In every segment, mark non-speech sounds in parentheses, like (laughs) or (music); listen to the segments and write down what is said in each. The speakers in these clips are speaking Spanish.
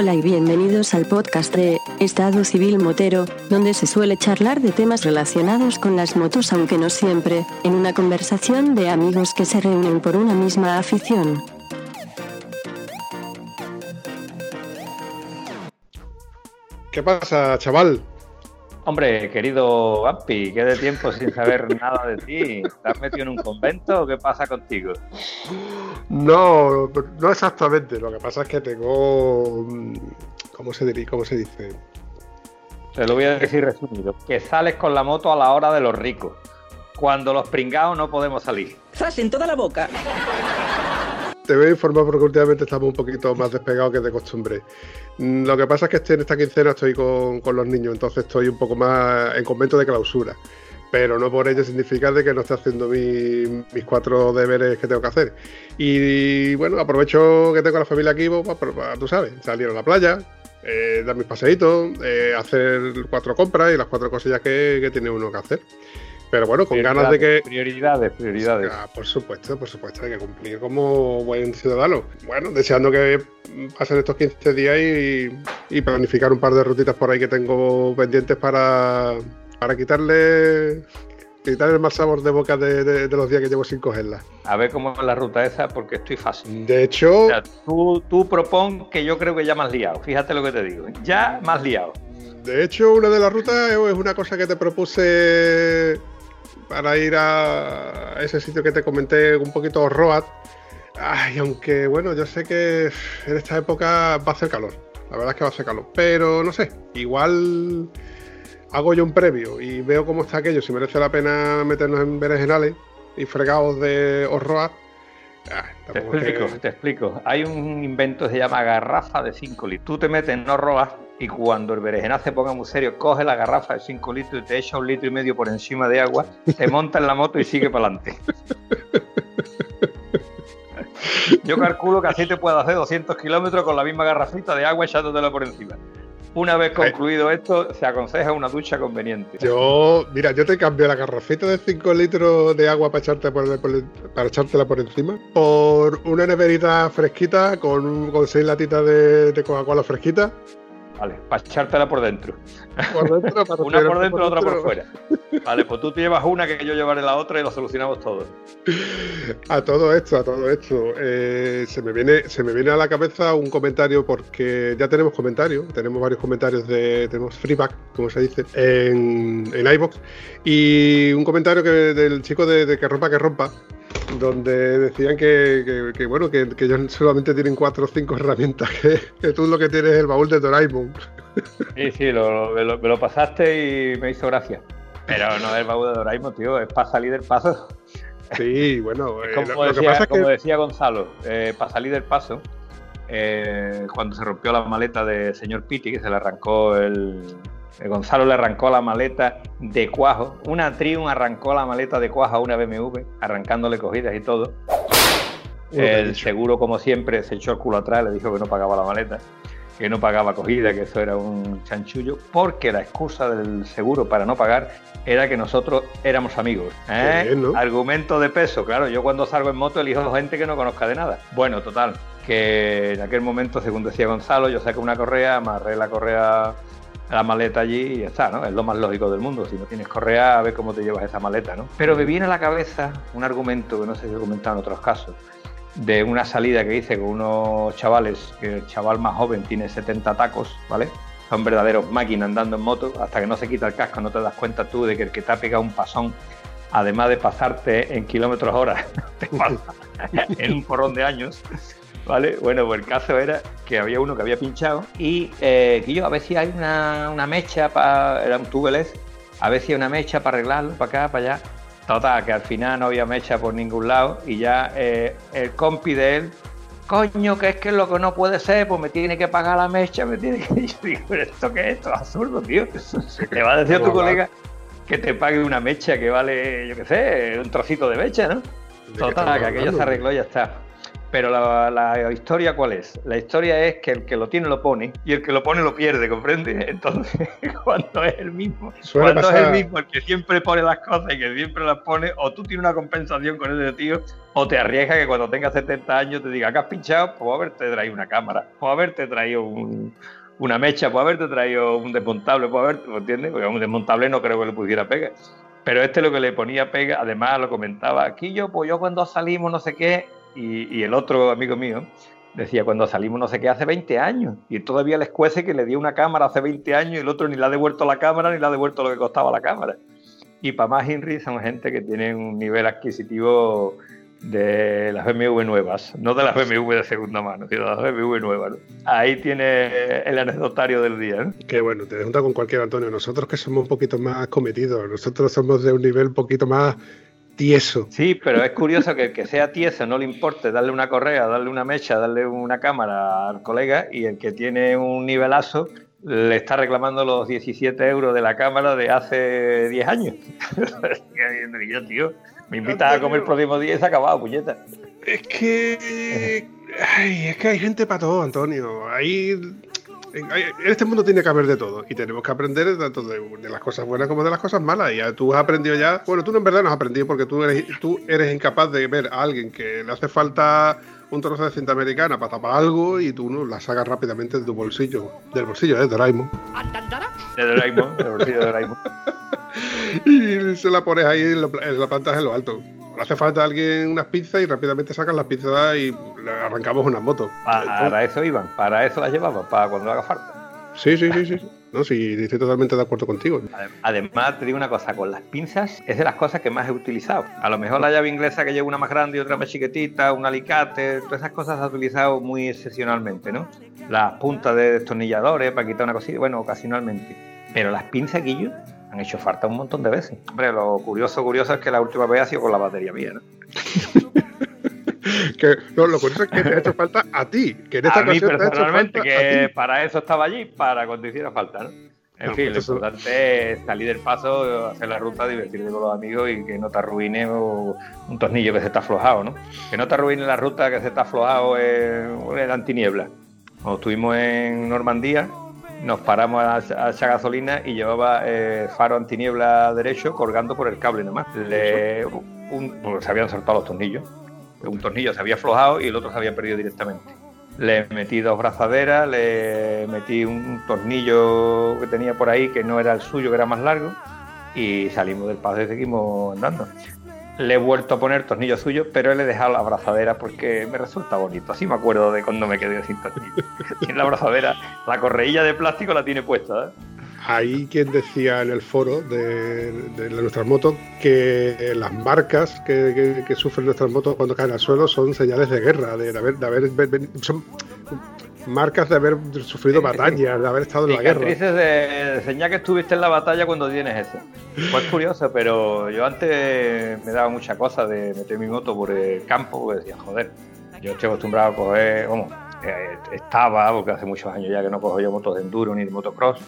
Hola y bienvenidos al podcast de Estado Civil Motero, donde se suele charlar de temas relacionados con las motos, aunque no siempre, en una conversación de amigos que se reúnen por una misma afición. ¿Qué pasa, chaval? Hombre, querido Ampi, ¿qué de tiempo sin saber (laughs) nada de ti? ¿Te has metido en un convento o qué pasa contigo? No, no exactamente. Lo que pasa es que tengo. mm, ¿Cómo se, diría? ¿Cómo se dice? Te lo voy a decir resumido. Que sales con la moto a la hora de los ricos. Cuando los pringados no podemos salir. ¡Zas en toda la boca! Te voy a informar porque últimamente estamos un poquito más despegados que de costumbre. Mm, Lo que pasa es que en esta quincena estoy con, con los niños, entonces estoy un poco más en convento de clausura. Pero no por ello significa de que no esté haciendo mi- mis cuatro deberes que tengo que hacer. Y bueno, aprovecho que tengo la familia aquí, pues, para- para- tú sabes, salir a la playa, eh, dar mis paseitos, eh, hacer cuatro compras y las cuatro cosillas que, que tiene uno que hacer. Pero bueno, con ganas de que, Prioridades, prioridades. Ah, por supuesto, por supuesto, hay que cumplir como buen ciudadano. Bueno, deseando que pasen estos 15 días y, y planificar un par de rutitas por ahí que tengo pendientes para, para quitarle quitar el mal sabor de boca de, de- de los días que llevo sin cogerla. A ver cómo es la ruta esa, porque estoy fácil. De hecho, O sea, tú, tú propon que yo creo que ya has liado. Fíjate lo que te digo. Ya has liado. de hecho, una de las rutas es una cosa que te propuse para ir a ese sitio que te comenté, un poquito Road. Ay, aunque bueno, yo sé que en esta época va a hacer calor. La verdad es que va a hacer calor. Pero no sé, igual hago yo un previo y veo cómo está aquello, si merece la pena meternos en berenjenales y fregados de Orroa. Ay, Te que- explico, te explico. Hay un invento que se llama garrafa de 5 litros. Tú te metes, no robas, y cuando el berenjenal se ponga muy serio, coge la garrafa de 5 litros y te echa un litro y medio por encima de agua, te monta en la moto y sigue para adelante. Yo calculo que así te puedo hacer 200 kilómetros con la misma garrafita de agua echándotela por encima. Una vez concluido esto, se aconseja una ducha conveniente. Yo, mira, yo te cambio la garrafita de 5 litros de agua para, echarte por, por- para echártela por encima por una neverita fresquita con, con seis latitas de, de Coca-Cola fresquita. Vale, para echártela por dentro. Por dentro, para (laughs) Una por dentro, otra por fuera. Vale, pues tú te llevas una que yo llevaré la otra y lo solucionamos todo. (laughs) A todo esto, a todo esto, eh, se, me viene, se me viene a la cabeza un comentario porque ya tenemos comentarios, tenemos varios comentarios de, tenemos feedback, como se dice, en, en iBox y un comentario que, del chico de, de que rompa que rompa, donde decían que, que- que, bueno que, que ellos solamente tienen cuatro o cinco herramientas, que, tú lo que tienes es el baúl de Doraemon. Sí, sí, lo- me, lo, me lo pasaste y me hizo gracia. Pero no es el baúl de Doraemon, tío, es para salir del paso. Sí, bueno, eh, Como, lo, lo que decía, pasa es como decía Gonzalo, eh, para salir del paso, eh, cuando se rompió la maleta de señor Pitti, que se le arrancó el. Eh, Gonzalo le arrancó la maleta de cuajo. Una Triumph arrancó la maleta de cuajo a una BMW, arrancándole cogidas y todo. El seguro, como siempre, se echó el culo atrás, le dijo que no pagaba la maleta, que no pagaba acogida, que eso era un chanchullo, porque la excusa del seguro para no pagar era que nosotros éramos amigos. ¿eh? Qué bien, ¿no? Argumento de peso, claro, yo cuando salgo en moto elijo gente que no conozca de nada. Bueno, total, que en aquel momento, según decía Gonzalo, yo saqué una correa, amarré la correa la maleta allí y está, ¿no? Es lo más lógico del mundo. Si no tienes correa, a ver cómo te llevas esa maleta, ¿no? Pero me viene a la cabeza un argumento que no sé si he comentado en otros casos, de una salida que hice con unos chavales, que el chaval más joven tiene 70 tacos, ¿vale? Son verdaderos máquinas andando en moto, hasta que no se quita el casco no te das cuenta tú de que el que te ha pegado un pasón, además de pasarte en kilómetros hora, (laughs) te pasa en un porrón de años, ¿vale? Bueno, pues el caso era que había uno que había pinchado y eh, que yo a ver si hay una, una mecha para, era un tubeless, a ver si hay una mecha para arreglarlo, para acá, para allá. Total, que al final no había mecha por ningún lado y ya eh, el compi de él, coño, que es que lo que no puede ser, pues me tiene que pagar la mecha, me tiene que... (laughs) Yo digo, pero esto qué es, esto es absurdo, tío. (laughs) Le va a decir a tu colega que te pague una mecha que vale, yo qué sé, un trocito de mecha, ¿no? ¿de qué Total, que aquello se arregló y ya está. Pero la, historia, ¿cuál es? La historia es que el que lo tiene lo pone y el que lo pone lo pierde, ¿comprende? (laughs) Entonces, cuando es el mismo, cuando es el mismo el que siempre pone las cosas y que siempre las pone, o tú tienes una compensación con ese tío, o te arriesgas que cuando tengas 70 años te diga que has pinchado, pues haberte traído una cámara, pues haberte traído una mecha, pues haberte traído un desmontable, pues haberte, ¿entiendes? Porque un desmontable no creo que le pudiera pegar. Pero este lo que le ponía pega, además lo comentaba, aquí yo, pues yo cuando salimos no sé qué, y, el otro amigo mío decía, cuando salimos no sé qué, hace 20 años. Y todavía les cuece que le dio una cámara hace 20 años y el otro ni le ha devuelto la cámara ni le ha devuelto lo que costaba la cámara. Y para más Henry son gente que tiene un nivel adquisitivo de las BMW nuevas, no de las BMW de segunda mano, sino de las BMW nuevas. Ahí tiene el anecdotario del día. ¿no? Qué bueno, te junta con cualquier Antonio. Nosotros que somos un poquito más cometidos, nosotros somos de un nivel un poquito más tieso. Sí, pero es curioso que el que sea tieso no le importe darle una correa, darle una mecha, darle una cámara al colega y el que tiene un nivelazo le está reclamando los 17 euros de la cámara de hace 10 años. yo, tío, me invitas a comer el próximo día y se ha acabado, puñeta. Es que. Ay, es que hay gente para todo, Antonio. Hay en este mundo tiene que haber de todo y tenemos que aprender tanto de, las cosas buenas como de las cosas malas. Y ya tú has aprendido ya, bueno, tú en verdad no has aprendido porque tú eres, tú eres incapaz de ver a alguien que le hace falta un trozo de cinta americana para tapar algo y tú no la sacas rápidamente de tu bolsillo, del bolsillo ¿eh? de Doraemon. De Doraemon, del bolsillo de Doraemon. (laughs) y se la pones ahí en, la pantalla en lo alto hace falta alguien unas pizzas y rápidamente sacan las pizzas y arrancamos unas motos. Para eso iban, para eso las llevaban, para cuando haga falta. Sí, sí, sí, sí. No, sí, estoy totalmente de acuerdo contigo. Además, te digo una cosa, con las pinzas es de las cosas que más he utilizado. A lo mejor la llave inglesa que lleva una más grande y otra más chiquitita, un alicate, todas esas cosas las he utilizado muy excepcionalmente, ¿no? Las puntas de destornilladores para quitar una cosita, bueno, ocasionalmente. Pero las pinzas, Guillo, han hecho falta un montón de veces. Hombre, lo curioso, curioso es que la última vez ha sido con la batería mía, ¿no? (laughs) que, lo curioso es que te ha hecho falta a ti, que en esta a mí personalmente, que para eso estaba allí, para cuando hiciera falta, ¿no? En fin, lo importante es salir del paso, hacer la ruta, divertirte con los amigos y que no te arruine un tornillo que se está aflojado, ¿no? Que no te arruine la ruta que se está aflojado en, en antiniebla. Cuando estuvimos en Normandía, nos paramos a, echar gasolina y llevaba eh, faro antiniebla derecho colgando por el cable nomás. Le, un, se habían soltado los tornillos. Un tornillo se había aflojado y el otro se había perdido directamente. Le metí dos brazaderas, le metí un tornillo que tenía por ahí que no era el suyo, que era más largo, y salimos del paso y seguimos andando le he vuelto a poner tornillos suyos, pero le he dejado la abrazadera porque me resulta bonito. Así me acuerdo de cuando me quedé sin tornillos. (laughs) tiene la abrazadera, la correilla de plástico la tiene puesta. ¿eh? Ahí quien decía en el foro de, nuestras motos que las marcas que, sufren nuestras motos cuando caen al suelo son señales de guerra, de, haber, de haber, son marcas de haber sufrido batallas, de haber estado en la guerra. Cicatrices de señal que estuviste en la batalla cuando tienes eso. Pues curioso, pero yo antes me daba mucha cosa de meter mi moto por el campo, porque decía, joder, yo estoy acostumbrado a coger, eh, estaba, porque hace muchos años ya que no cojo yo motos de enduro ni de motocross,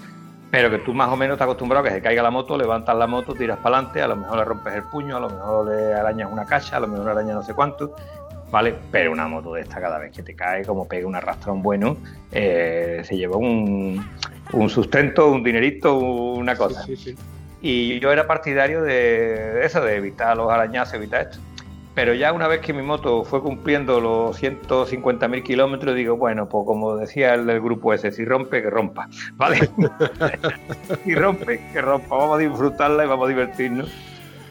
pero que tú más o menos estás acostumbrado a que se caiga la moto, levantas la moto, tiras para adelante, a lo mejor le rompes el puño, a lo mejor le arañas una cacha, a lo mejor le arañas no sé cuánto, ¿vale? Pero una moto de esta, cada vez que te cae, como pega un arrastrón bueno, eh, se lleva un, sustento, un dinerito, una cosa. Y yo era partidario de eso, de evitar los arañazos, evitar esto. Pero ya una vez que mi moto fue cumpliendo los 150.000 kilómetros, digo, bueno, pues como decía el del grupo ese, si rompe, que rompa, ¿vale? (laughs) si rompe, que rompa, vamos a disfrutarla y vamos a divertirnos.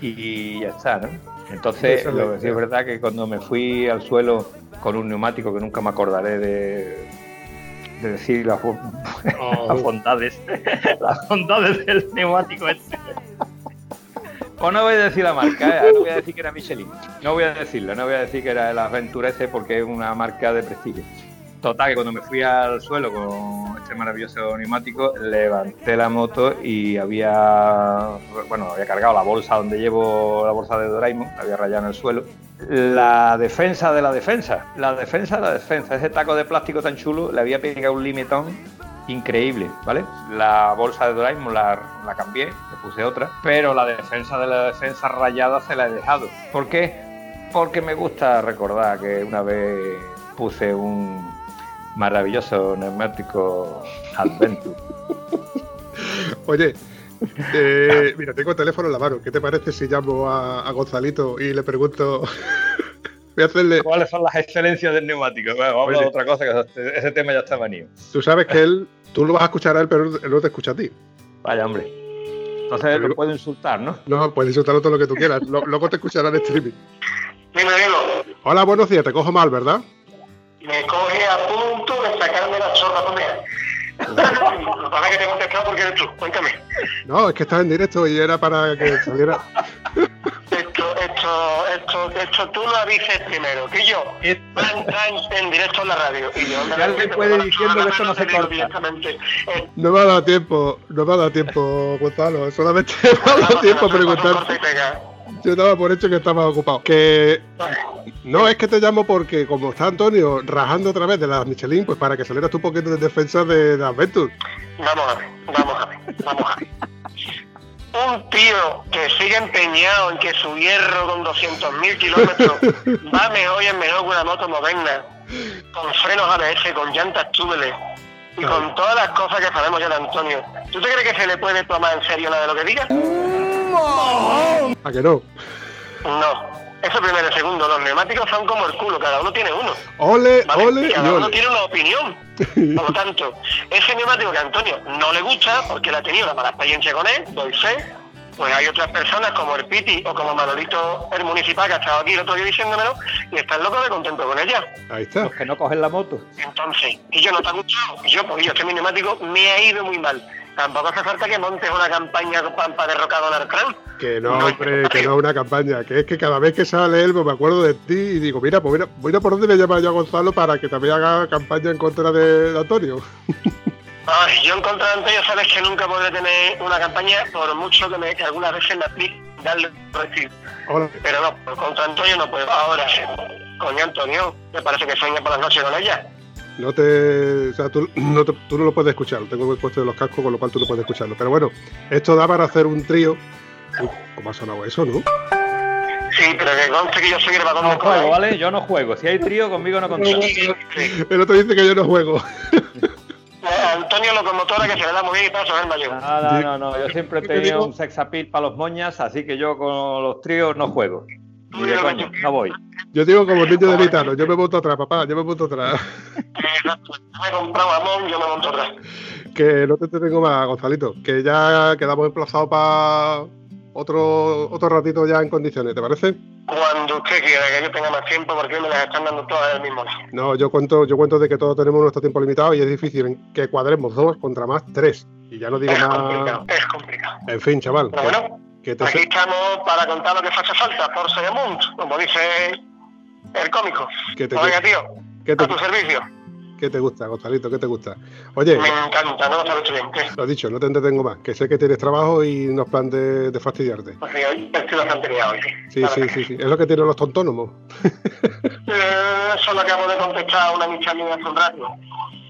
Y ya está, ¿no? Entonces, lo que sí es verdad que cuando me fui al suelo con un neumático que nunca me acordaré de, decir las, (laughs) oh. bondades, (laughs) las bondades del neumático este. O no voy a decir la marca, ¿eh? no voy a decir que era Michelin. No voy a decirlo, no voy a decir que era el Aventura ese porque es una marca de prestigio. Total, que cuando me fui al suelo con este maravilloso neumático, levanté la moto y había, bueno, había cargado la bolsa donde llevo la bolsa de Doraemon, había rayado en el suelo. La defensa de la defensa, la defensa de la defensa, ese taco de plástico tan chulo, le había pegado un limitón increíble, ¿vale? La bolsa de Doraemon la, la cambié, le puse otra, pero la defensa de la defensa rayada se la he dejado. ¿Por qué? porque me gusta recordar que una vez puse un maravilloso neumático Adventure. (laughs) Oye, eh, mira, tengo el teléfono en la mano. ¿Qué te parece si llamo a, Gonzalito y le pregunto? (laughs) Voy a hacerle. ¿Cuáles son las excelencias del neumático? vamos a otra cosa, que ese tema ya está venido. Tú sabes que él, tú lo vas a escuchar a él, pero él no te escucha a ti. Vaya, hombre. Entonces él lo puede insultar, ¿no? No, puede insultarlo todo lo que tú quieras. Luego te escuchará en streaming. Dime, Hola, buenos días. Te cojo mal, ¿verdad? Me coge a punto de sacarme la chorra con (laughs) Lo que que te he contestado porque eres tú. Cuéntame. No, es que estás en directo y era para que saliera. esto, esto, esto, esto tú lo avises primero, que yo en directo en la radio. Y yo ya le puede diciendo que esto no se corta. No me ha dado tiempo, no me ha dado tiempo, Gonzalo. Solamente me ha dado tiempo a preguntar. Yo daba por hecho que estaba ocupado. Que no es que te llamo porque como está Antonio rajando otra vez de las Michelin, pues para que salieras tú un poquito de defensa de, de Adventure. Vamos a ver, vamos a ver, vamos a ver. Un tío que sigue empeñado en que su hierro con 200.000 kilómetros (laughs) va mejor y es mejor que una moto moderna, con frenos ABS, con llantas túbeles y con todas las cosas que sabemos ya de Antonio. ¿Tú te crees que se le puede tomar en serio nada de lo que diga? ¿A que no? No. Eso primero. y Segundo, los neumáticos son como el culo, cada uno tiene uno. Ole, ole. Cada uno tiene una opinión. (laughs) Por lo tanto, ese neumático que a Antonio no le gusta, porque él ha tenido una mala experiencia con él, doy fe, pues hay otras personas como el Piti o como Manolito, el municipal, que ha estado aquí el otro día diciéndomelo, y están locos de contento con ella. Ahí está. Los que no cogen la moto. Entonces, y yo no te ha gustado, yo, pues yo, mi neumático me ha ido muy mal tampoco hace falta que montes una campaña para derrocar a Donald Trump. Que no, hombre, que no una campaña, que es que cada vez que sale él, pues me acuerdo de ti y digo, mira, pues mira, voy a por dónde me llama yo a Gonzalo para que también haga campaña en contra de, Antonio. (laughs) Ay, yo en contra de Antonio sabes que nunca podré tener una campaña por mucho que, me, que algunas veces me aplique darle recibir. Pero no, por contra Antonio no puedo. Ahora, coño Antonio, me parece que sueña por las noches con ella. No te, o sea, tú, no tú no lo puedes escuchar, tengo el puesto de los cascos, con lo cual tú no puedes escucharlo. Pero bueno, esto da para hacer un trío. ¿Cómo ha sonado eso, no? Sí, pero que conste que yo soy grabador no juego, ¿vale? Yo no juego. Si hay trío, conmigo no contamos. El otro dice que yo no juego. (laughs) Antonio Locomotora que se le da muy bien y paso el mayor. No, no, no, yo siempre he tenido un sexapil para los moñas, así que yo con los tríos no juego. Ni de coño, no voy. Yo digo como el niño de Vitano, yo me monto atrás, papá, yo me monto atrás. me he comprado yo me monto atrás. Que no te tengo más, Gonzalito, que ya quedamos emplazados para otro otro ratito ya en condiciones, ¿te parece? Cuando usted quiera, que yo tenga más tiempo, porque me las están dando todas el mismo lado. No, yo cuento, yo cuento de que todos tenemos nuestro tiempo limitado y es difícil que cuadremos dos contra más tres. Y ya no digo es más. Complicado, es complicado. En fin, chaval. Pero bueno, Aquí estamos para contar lo que hace falta, por Seguimund, como dice el cómico. ¿Qué te, Oiga, tío, ¿qué te, a tu servicio. ¿Qué te gusta, Gonzalito? ¿Qué te gusta? Oye. Me encanta, no. ¿Qué? Lo dicho, no te entretengo más. Que sé que tienes trabajo y no es plan de, de fastidiarte. Pues sí, hoy estoy bastante liado. Sí, sí, sí, sí. Es lo que tienen los tontónomos. (laughs) eh, solo acabo de contestar a una micha mía hace un rato.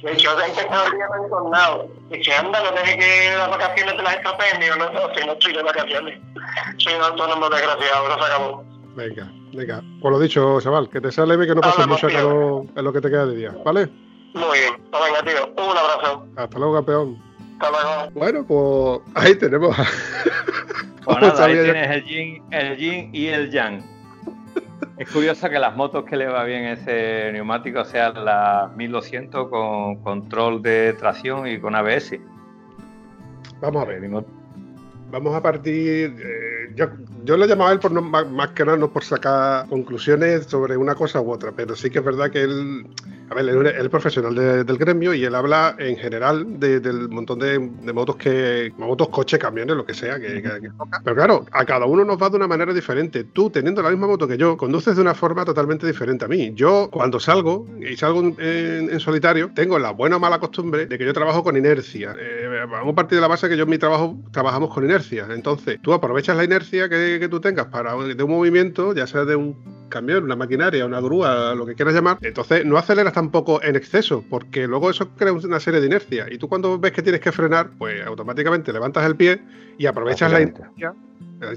De hecho, he empezado el día retornado. Dice, anda, no dejes que las vacaciones te las estropeen. Digo, no, no, si no estoy de vacaciones. Soy un autónomo desgraciado, no se acabó. Venga, venga. Por lo dicho, chaval, que te sale bien, que no pases mucho en lo que te queda de día, ¿vale? Muy bien. Pues venga, tío. Un abrazo. Hasta luego, campeón. Hasta luego. Bueno, pues ahí tenemos. (laughs) Pues nada, (laughs) ahí tienes el yin, el yin y el yang. (laughs) Es curioso que las motos que le va bien ese neumático sean las 1200 con control de tracción y con ABS. Vamos a ver. Vamos a partir. Eh, yo, yo lo llamaba él por no, más, que nada no por sacar conclusiones sobre una cosa u otra, pero sí que es verdad que él a ver, es profesional del gremio y él habla en general del montón de, motos que. motos, coches, camiones, lo que sea que. Pero claro, a cada uno nos va de una manera diferente. Tú, teniendo la misma moto que yo, conduces de una forma totalmente diferente a mí. Yo, cuando salgo, y salgo en, solitario, tengo la buena o mala costumbre de que yo trabajo con inercia. Eh, vamos a partir de la base que yo en mi trabajo trabajamos con inercia. Entonces, tú aprovechas la inercia que, tú tengas para de un movimiento, ya sea de un camión, una maquinaria, una grúa, lo que quieras llamar. Entonces, no aceleras tampoco en exceso, porque luego eso crea una serie de inercia. Y tú cuando ves que tienes que frenar, pues automáticamente levantas el pie y aprovechas la inercia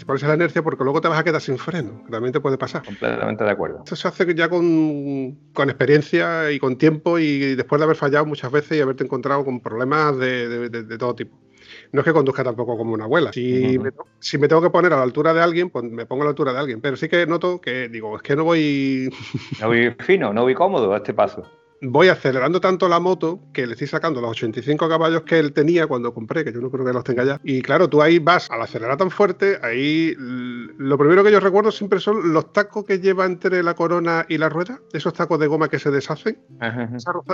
Ponerse la inercia porque luego te vas a quedar sin freno, que también te puede pasar. Completamente de acuerdo. Esto se hace ya con, con experiencia y con tiempo y después de haber fallado muchas veces y haberte encontrado con problemas de, de, todo tipo. No es que conduzca tampoco como una abuela. Si, me, si, me, tengo que poner a la altura de alguien, pues me pongo a la altura de alguien. Pero sí que noto que digo, es que no voy. No voy fino, no voy cómodo a este paso voy acelerando tanto la moto que le estoy sacando los 85 caballos que él tenía cuando compré, que yo no creo que los tenga ya. Y claro, tú ahí vas al acelerar tan fuerte, ahí lo primero que yo recuerdo siempre son los tacos que lleva entre la corona y la rueda, esos tacos de goma que se deshacen.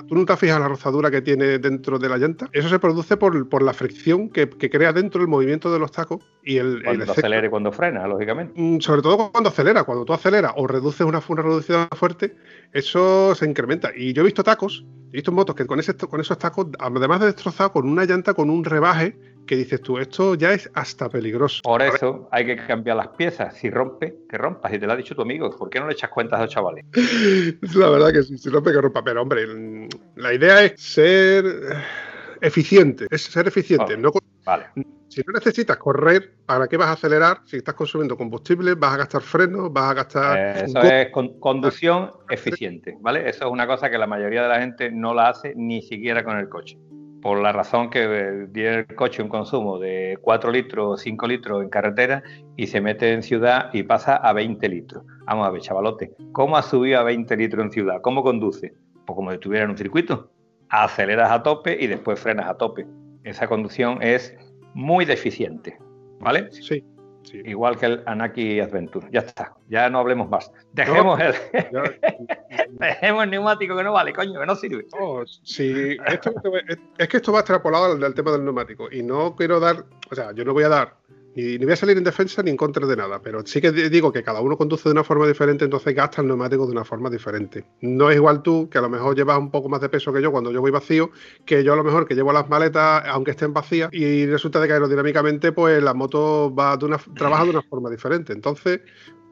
tú no te fijas la rozadura que tiene dentro de la llanta. Eso se produce por, por la fricción que, crea dentro el movimiento de los tacos y el. Cuando acelera y cuando frena, lógicamente. Mm, sobre todo cuando acelera. Cuando tú aceleras o reduces una, una reducción fuerte, eso se incrementa. Y yo he visto tacos, he visto motos que con, ese, con esos tacos, además de destrozado, con una llanta con un rebaje, que dices tú, esto ya es hasta peligroso. Por eso hay que cambiar las piezas. Si rompe, que rompas. Y te lo ha dicho tu amigo. ¿Por qué no le echas cuentas a los chavales? (laughs) la verdad que sí, si rompe, que rompa. Pero hombre, la idea es ser eficiente. Es ser eficiente. Oh, no, vale si no necesitas correr, ¿para qué vas a acelerar? Si estás consumiendo combustible, vas a gastar frenos, vas a gastar... Eh, eso es conducción eficiente, ¿vale? Eso es una cosa que la mayoría de la gente no la hace ni siquiera con el coche. Por la razón que tiene el coche un consumo de 4 litros o 5 litros en carretera y se mete en ciudad y pasa a 20 litros. Vamos a ver, chavalote, ¿cómo ha subido a 20 litros en ciudad? ¿Cómo conduce? Pues como si estuviera en un circuito. Aceleras a tope y después frenas a tope. Esa conducción es muy deficiente, ¿vale? Sí. Igual que el Anaki Adventure. Ya está. Ya no hablemos más. Dejemos el. (laughs) Dejemos el neumático que no vale, coño, que no sirve. sí, es que esto va extrapolado al tema del neumático. Y no quiero dar. O sea, yo no voy a dar y ni voy a salir en defensa ni en contra de nada, pero sí que digo que cada uno conduce de una forma diferente, entonces gasta el neumático de una forma diferente. No es igual tú, que a lo mejor llevas un poco más de peso que yo cuando yo voy vacío, que yo a lo mejor que llevo las maletas aunque estén vacías y resulta de que aerodinámicamente pues la moto va de una, trabaja de una forma diferente. Entonces,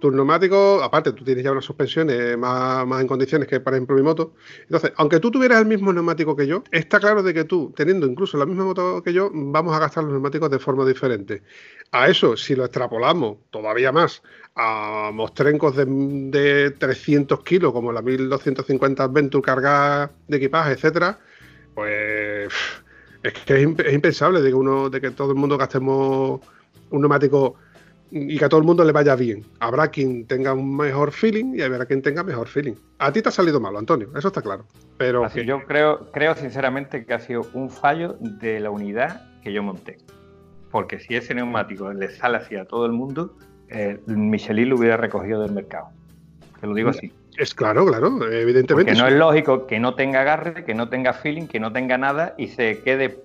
tus neumáticos, aparte, tú tienes ya unas suspensiones más, más, en condiciones que, por ejemplo, mi moto. Entonces, aunque tú tuvieras el mismo neumático que yo, está claro de que tú, teniendo incluso la misma moto que yo, vamos a gastar los neumáticos de forma diferente. A eso, si lo extrapolamos todavía más a mostrencos de, de 300 kilos, como la 1250 Adventure cargada de equipaje, etcétera, pues es que es, impensable de que uno, de que todo el mundo gastemos un neumático y que a todo el mundo le vaya bien. Habrá quien tenga un mejor feeling y habrá quien tenga mejor feeling. A ti te ha salido malo, Antonio, eso está claro. Pero yo creo, creo sinceramente que ha sido un fallo de la unidad que yo monté. Porque si ese neumático le sale hacia todo el mundo, eh, Michelin lo hubiera recogido del mercado. Te lo digo así. Es claro, claro, evidentemente. Que no es lógico que no tenga agarre, que no tenga feeling, que no tenga nada y se quede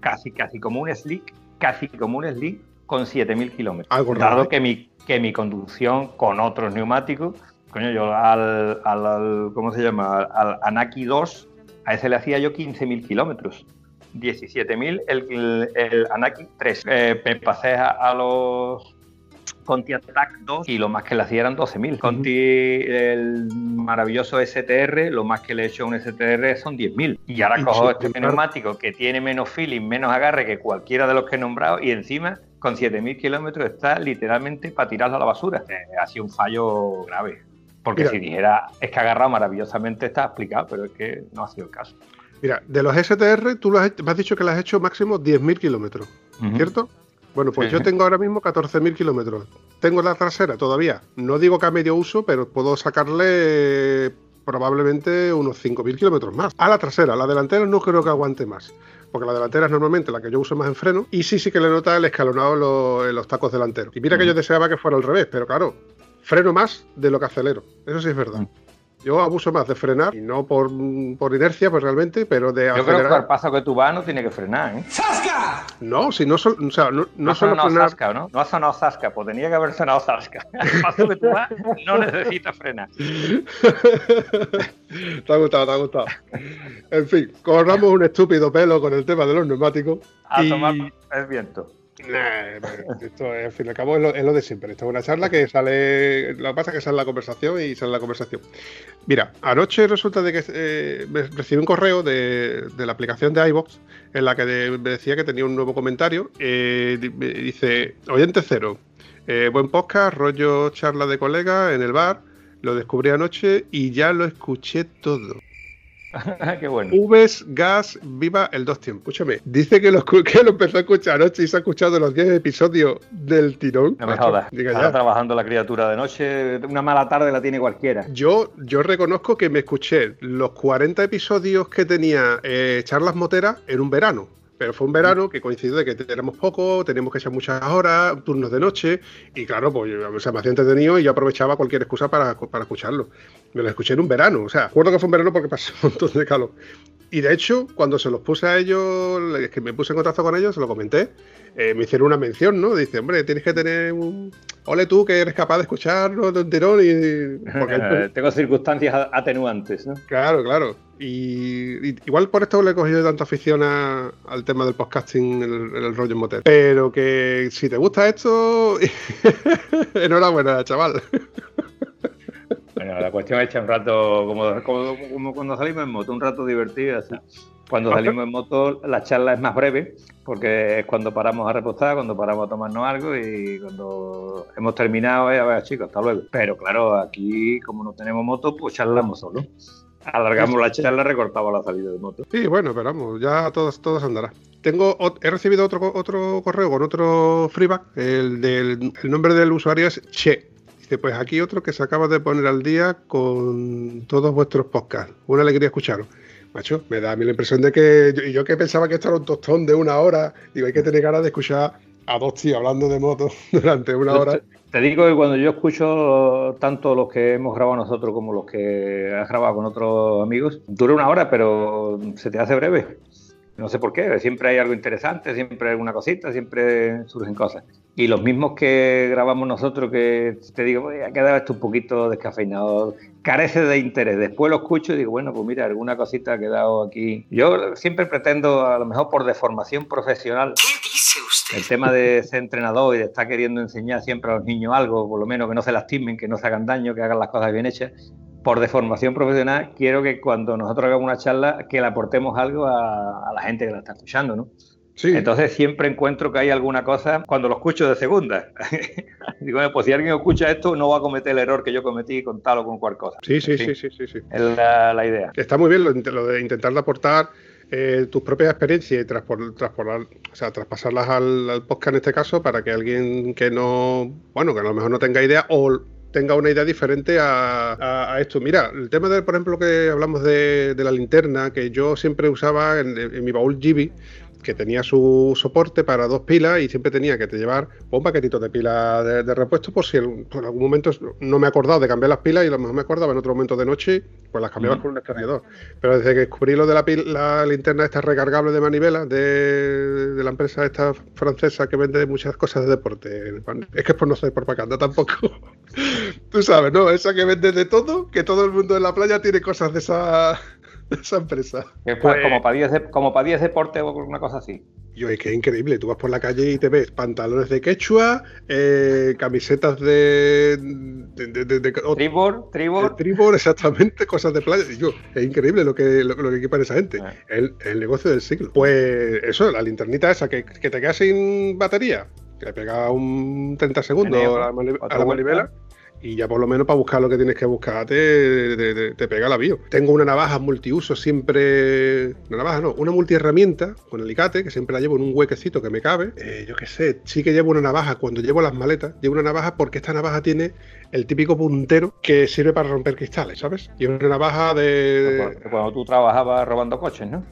casi, casi como un slick, casi como un slick con 7.000 kilómetros. Dado que mi, que mi conducción con otros neumáticos, coño, yo al, al ¿cómo se llama? Al Anaki 2, a ese le hacía yo 15.000 kilómetros. 17.000 el, el, Anaki 3. Eh, me pasé a, los Conti Attack 2 y lo más que le hacía eran 12.000. Conti, el maravilloso STR, lo más que le he hecho a un STR son 10.000. Y ahora cojo este neumático que tiene menos feeling, menos agarre que cualquiera de los que he nombrado y encima con 7.000 kilómetros está literalmente para tirarlo a la basura. Eh, ha sido un fallo grave. Porque si dijera, es que ha agarrado maravillosamente, está explicado, pero es que no ha sido el caso. Mira, de los STR, tú me has dicho que le has hecho máximo 10.000 kilómetros, ¿cierto? Bueno, pues yo tengo ahora mismo 14.000 kilómetros. Tengo la trasera todavía. No digo que a medio uso, pero puedo sacarle probablemente unos 5.000 kilómetros más. A la trasera, la delantera no creo que aguante más porque la delantera es normalmente la que yo uso más en freno, y sí, sí que le nota el escalonado en los, tacos delanteros. Y mira que yo deseaba que fuera al revés, pero claro, freno más de lo que acelero. Eso sí es verdad. Yo abuso más de frenar, y no por, por inercia, pues realmente, pero de Yo creo que al paso que tú vas no tiene que frenar, ¿eh? ¡Zasca! No, si no, o sea, no, no, ha sonado Zasca, ¿no? No ha sonado Zasca, pues tenía que haber sonado Zasca. (laughs) Al paso que tú vas no necesitas frenar. (laughs) te ha gustado, te ha gustado. En fin, corramos un estúpido pelo con el tema de los neumáticos. A tomar el viento. Esto al fin y al cabo es lo, de siempre. Esto es una charla que sale. Lo que pasa es que sale la conversación y sale la conversación. Mira, anoche resulta de que eh, recibí un correo de, la aplicación de iBox en la que me decía que tenía un nuevo comentario. Eh, dice: Oyente cero. Eh, buen podcast, rollo charla de colega en el bar. Lo descubrí anoche y ya lo escuché todo. (laughs) Qué bueno. Uves, gas, viva el dos tiempos. Escúchame, dice que lo, (laughs) que lo empezó a escuchar anoche y se ha escuchado los 10 episodios del tirón. No me jodas. Está trabajando la criatura de noche. Una mala tarde la tiene cualquiera. Yo, yo reconozco que me escuché los 40 episodios que tenía eh, Charlas Moteras en un verano. Pero fue un verano que coincidió de que tenemos poco, teníamos que echar muchas horas, turnos de noche, y claro, pues o sea, me hacía entretenido y yo aprovechaba cualquier excusa para, para escucharlo. Me lo escuché en un verano, o sea, recuerdo que fue un verano porque (laughs) pasó un montón de calor. Y de hecho, cuando se los puse a ellos, que me puse en contacto con ellos, se lo comenté, eh, me hicieron una mención, ¿no? Dice, hombre, tienes que tener un... Ole tú que eres capaz de escucharlo de un tirón y... porque (laughs) hay- Tengo circunstancias atenuantes, ¿no? Claro, claro. Y, y igual por esto le he cogido tanta afición a- al tema del podcasting en el, en el rollo en motel. Pero que si te gusta esto, (laughs) enhorabuena, chaval. (laughs) Bueno, la cuestión es echar un rato, como, como, como cuando salimos en moto, un rato divertido así. Cuando salimos en moto, la charla es más breve, porque es cuando paramos a repostar, cuando paramos a tomarnos algo y cuando hemos terminado, eh, a ver, chicos, hasta luego. Pero claro, aquí, como no tenemos moto, pues charlamos solo. Alargamos la charla, recortamos la salida de moto. Sí, bueno, esperamos, ya todos, todos andará. Tengo, he recibido otro, otro correo con otro freeback. El, del, el nombre del usuario es Che. Dice, pues aquí otro que se acaba de poner al día con todos vuestros podcasts. Una alegría escucharos. Macho, me da a mí la impresión de que yo, que pensaba que esto era un tostón de una hora, digo, hay que tener ganas de escuchar a dos tíos hablando de moto (laughs) durante una hora. Te, te digo que cuando yo escucho tanto los que hemos grabado nosotros como los que has grabado con otros amigos, dura una hora, pero se te hace breve. No sé por qué, siempre hay algo interesante, siempre hay alguna cosita, siempre surgen cosas. Y los mismos que grabamos nosotros, que te digo, "Oye, ha quedado esto un poquito descafeinado, carece de interés. Después lo escucho y digo, bueno, pues mira, alguna cosita ha quedado aquí. Yo siempre pretendo, a lo mejor por deformación profesional, ¿Qué dice usted? el tema de ser entrenador y de estar queriendo enseñar siempre a los niños algo, por lo menos que no se lastimen, que no se hagan daño, que hagan las cosas bien hechas, por deformación profesional, quiero que cuando nosotros hagamos una charla, que le aportemos algo a, a la gente que la está escuchando, ¿no? Sí, Entonces siempre encuentro que hay alguna cosa cuando lo escucho de segunda. (laughs) Digo, "Bueno, pues si alguien escucha esto, no va a cometer el error que yo cometí con tal o con cual cosa. sí, sí, sí, sí, sí, sí. Es la, la idea. Está muy bien lo, lo de intentar aportar eh, tus propias experiencias y transpor- transportar- o sea, traspasarlas al, al podcast en este caso para que alguien que no, bueno, que a lo mejor no tenga idea o tenga una idea diferente a, a- a esto. Mira, el tema de, por ejemplo, que hablamos de, de la linterna, que yo siempre usaba en, en mi baúl Gibi, que tenía su soporte para dos pilas y siempre tenía que te llevar un paquetito de pilas de, de repuesto por si en, por algún momento no me he acordado de cambiar las pilas y a lo mejor me acordaba en otro momento de noche, pues las cambiabas con un escaneador. Pero desde que descubrí lo de la, la linterna esta recargable de manivela de, de la empresa esta francesa que vende muchas cosas de deporte, es que es por no ser propaganda tampoco. (laughs) Tú sabes, ¿no? Esa que vende de todo, que todo el mundo en la playa tiene cosas de esa, esa empresa. Que Pues- como para 10 de- como para 10 deportes o una cosa así. Yo, es que es increíble. Tú vas por la calle y te ves pantalones de quechua, eh, camisetas de. de, de, de- Tribor, de tribor. tribor, exactamente, cosas de playa. Y yo, es increíble lo que, lo, lo que equipan esa gente. Ah. El, el negocio del siglo. Pues eso, la linternita esa que, que te queda sin batería, que le pega un 30 segundos Meneo, a la, a la vuelta. manivela. Y ya por lo menos para buscar lo que tienes que buscar te, te- te- te pega la bio. Tengo una navaja multiuso siempre. Una navaja no, una multiherramienta con alicate que siempre la llevo en un huequecito que me cabe. Eh, yo qué sé, sí que llevo una navaja cuando llevo las maletas. Llevo una navaja porque esta navaja tiene el típico puntero que sirve para romper cristales, ¿sabes? Y es una navaja de. Cuando- Cuando tú trabajabas robando coches, ¿no?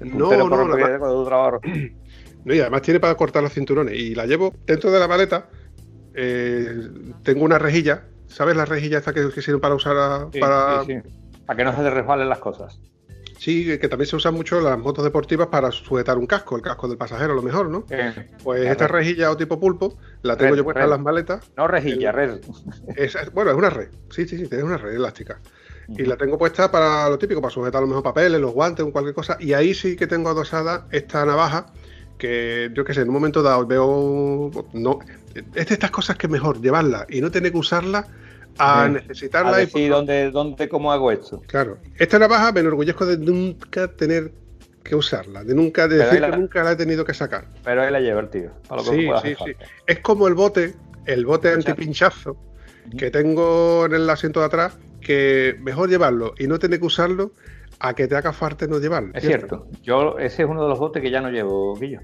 El No, puntero no, ma- cuando tú trabajabas- (clears throat) No, y además tiene para cortar los cinturones. Y la llevo dentro de la maleta. Eh, tengo una rejilla. ¿Sabes la rejilla esta que, que sirve para usar a- Sí, para, sí, sí. Para que no se te resbalen las cosas. Sí, que también se usa mucho las motos deportivas para sujetar un casco, el casco del pasajero a lo mejor, ¿no? Eh, Pues esta red. rejilla o tipo pulpo la tengo Red, yo puesta en las maletas. No rejilla, red. Es- bueno, es una red. Sí, sí, sí, es una red elástica. Y la tengo puesta para lo típico, para sujetar a lo mejor papeles, los guantes o cualquier cosa. Y ahí sí que tengo adosada esta navaja que yo qué sé, en un momento dado veo... No, es de estas cosas que es mejor llevarla y no tener que usarla a Sí. necesitarla A y dónde, dónde, cómo hago esto. Claro. Esta navaja me enorgullezco de nunca tener que usarla, de nunca de decir que nunca la he tenido que sacar. Pero ahí la lleva el tío. sí, sí, sí. Es como el bote, el bote antipinchazo que tengo en el asiento de atrás, que mejor llevarlo y no tener que usarlo a que te haga falta no llevarlo. Es cierto. Yo ese es uno de los botes que ya no llevo, Guillo.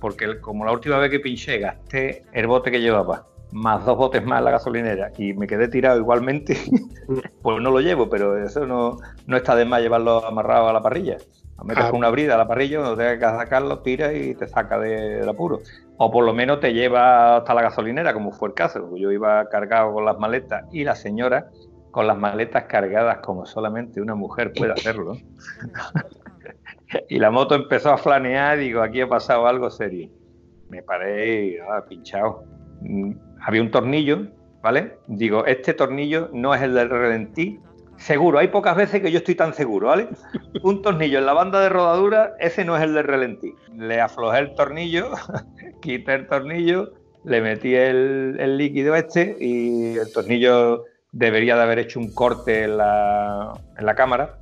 Porque como la última vez que pinché gasté el bote que llevaba más dos botes más en la gasolinera y me quedé tirado igualmente, (laughs) pues no lo llevo, pero eso no, no está de más llevarlo amarrado a la parrilla. Lo metes ah. con una brida a la parrilla, no tengas que sacarlo, tira y te saca del apuro. O por lo menos te lleva hasta la gasolinera, como fue el caso. Yo iba cargado con las maletas y la señora con las maletas cargadas como solamente una mujer puede hacerlo. (laughs) y la moto empezó a flanear y digo, aquí ha pasado algo serio. Me paré ah, pinchado. Mm, había un tornillo, ¿vale? Digo, este tornillo no es el del relentí, seguro. Hay pocas veces que yo estoy tan seguro, ¿vale? (laughs) Un tornillo en la banda de rodadura, ese no es el del relentí. Le aflojé el tornillo, (laughs) quité el tornillo, le metí el, líquido este y el tornillo debería de haber hecho un corte en la, en la cámara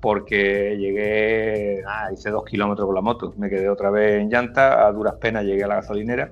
porque llegué, ah, hice dos kilómetros con la moto, me quedé otra vez en llanta, a duras penas llegué a la gasolinera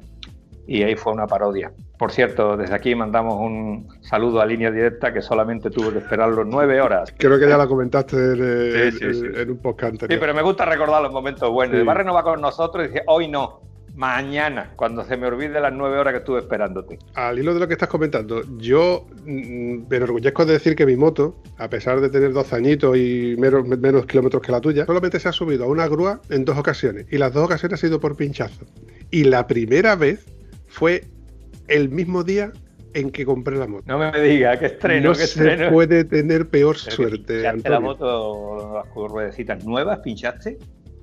y ahí fue una parodia. Por cierto, desde aquí mandamos un saludo a línea directa que solamente tuvo que esperarlo nueve horas. Creo que ya la comentaste en, un podcast anterior. Sí, pero me gusta recordar los momentos buenos. El barrio no va con nosotros y dice, hoy no, mañana, cuando se me olvide las nueve horas que estuve esperándote. Al hilo de lo que estás comentando, yo mm, me enorgullezco de decir que mi moto, a pesar de tener dos añitos y menos, menos kilómetros que la tuya, solamente se ha subido a una grúa en dos ocasiones. Y las dos ocasiones ha sido por pinchazo. Y la primera vez fue el mismo día en que compré la moto. No me diga, que estreno, no se puede tener peor suerte. Antonio. la moto, las ruedecitas nuevas, pinchaste,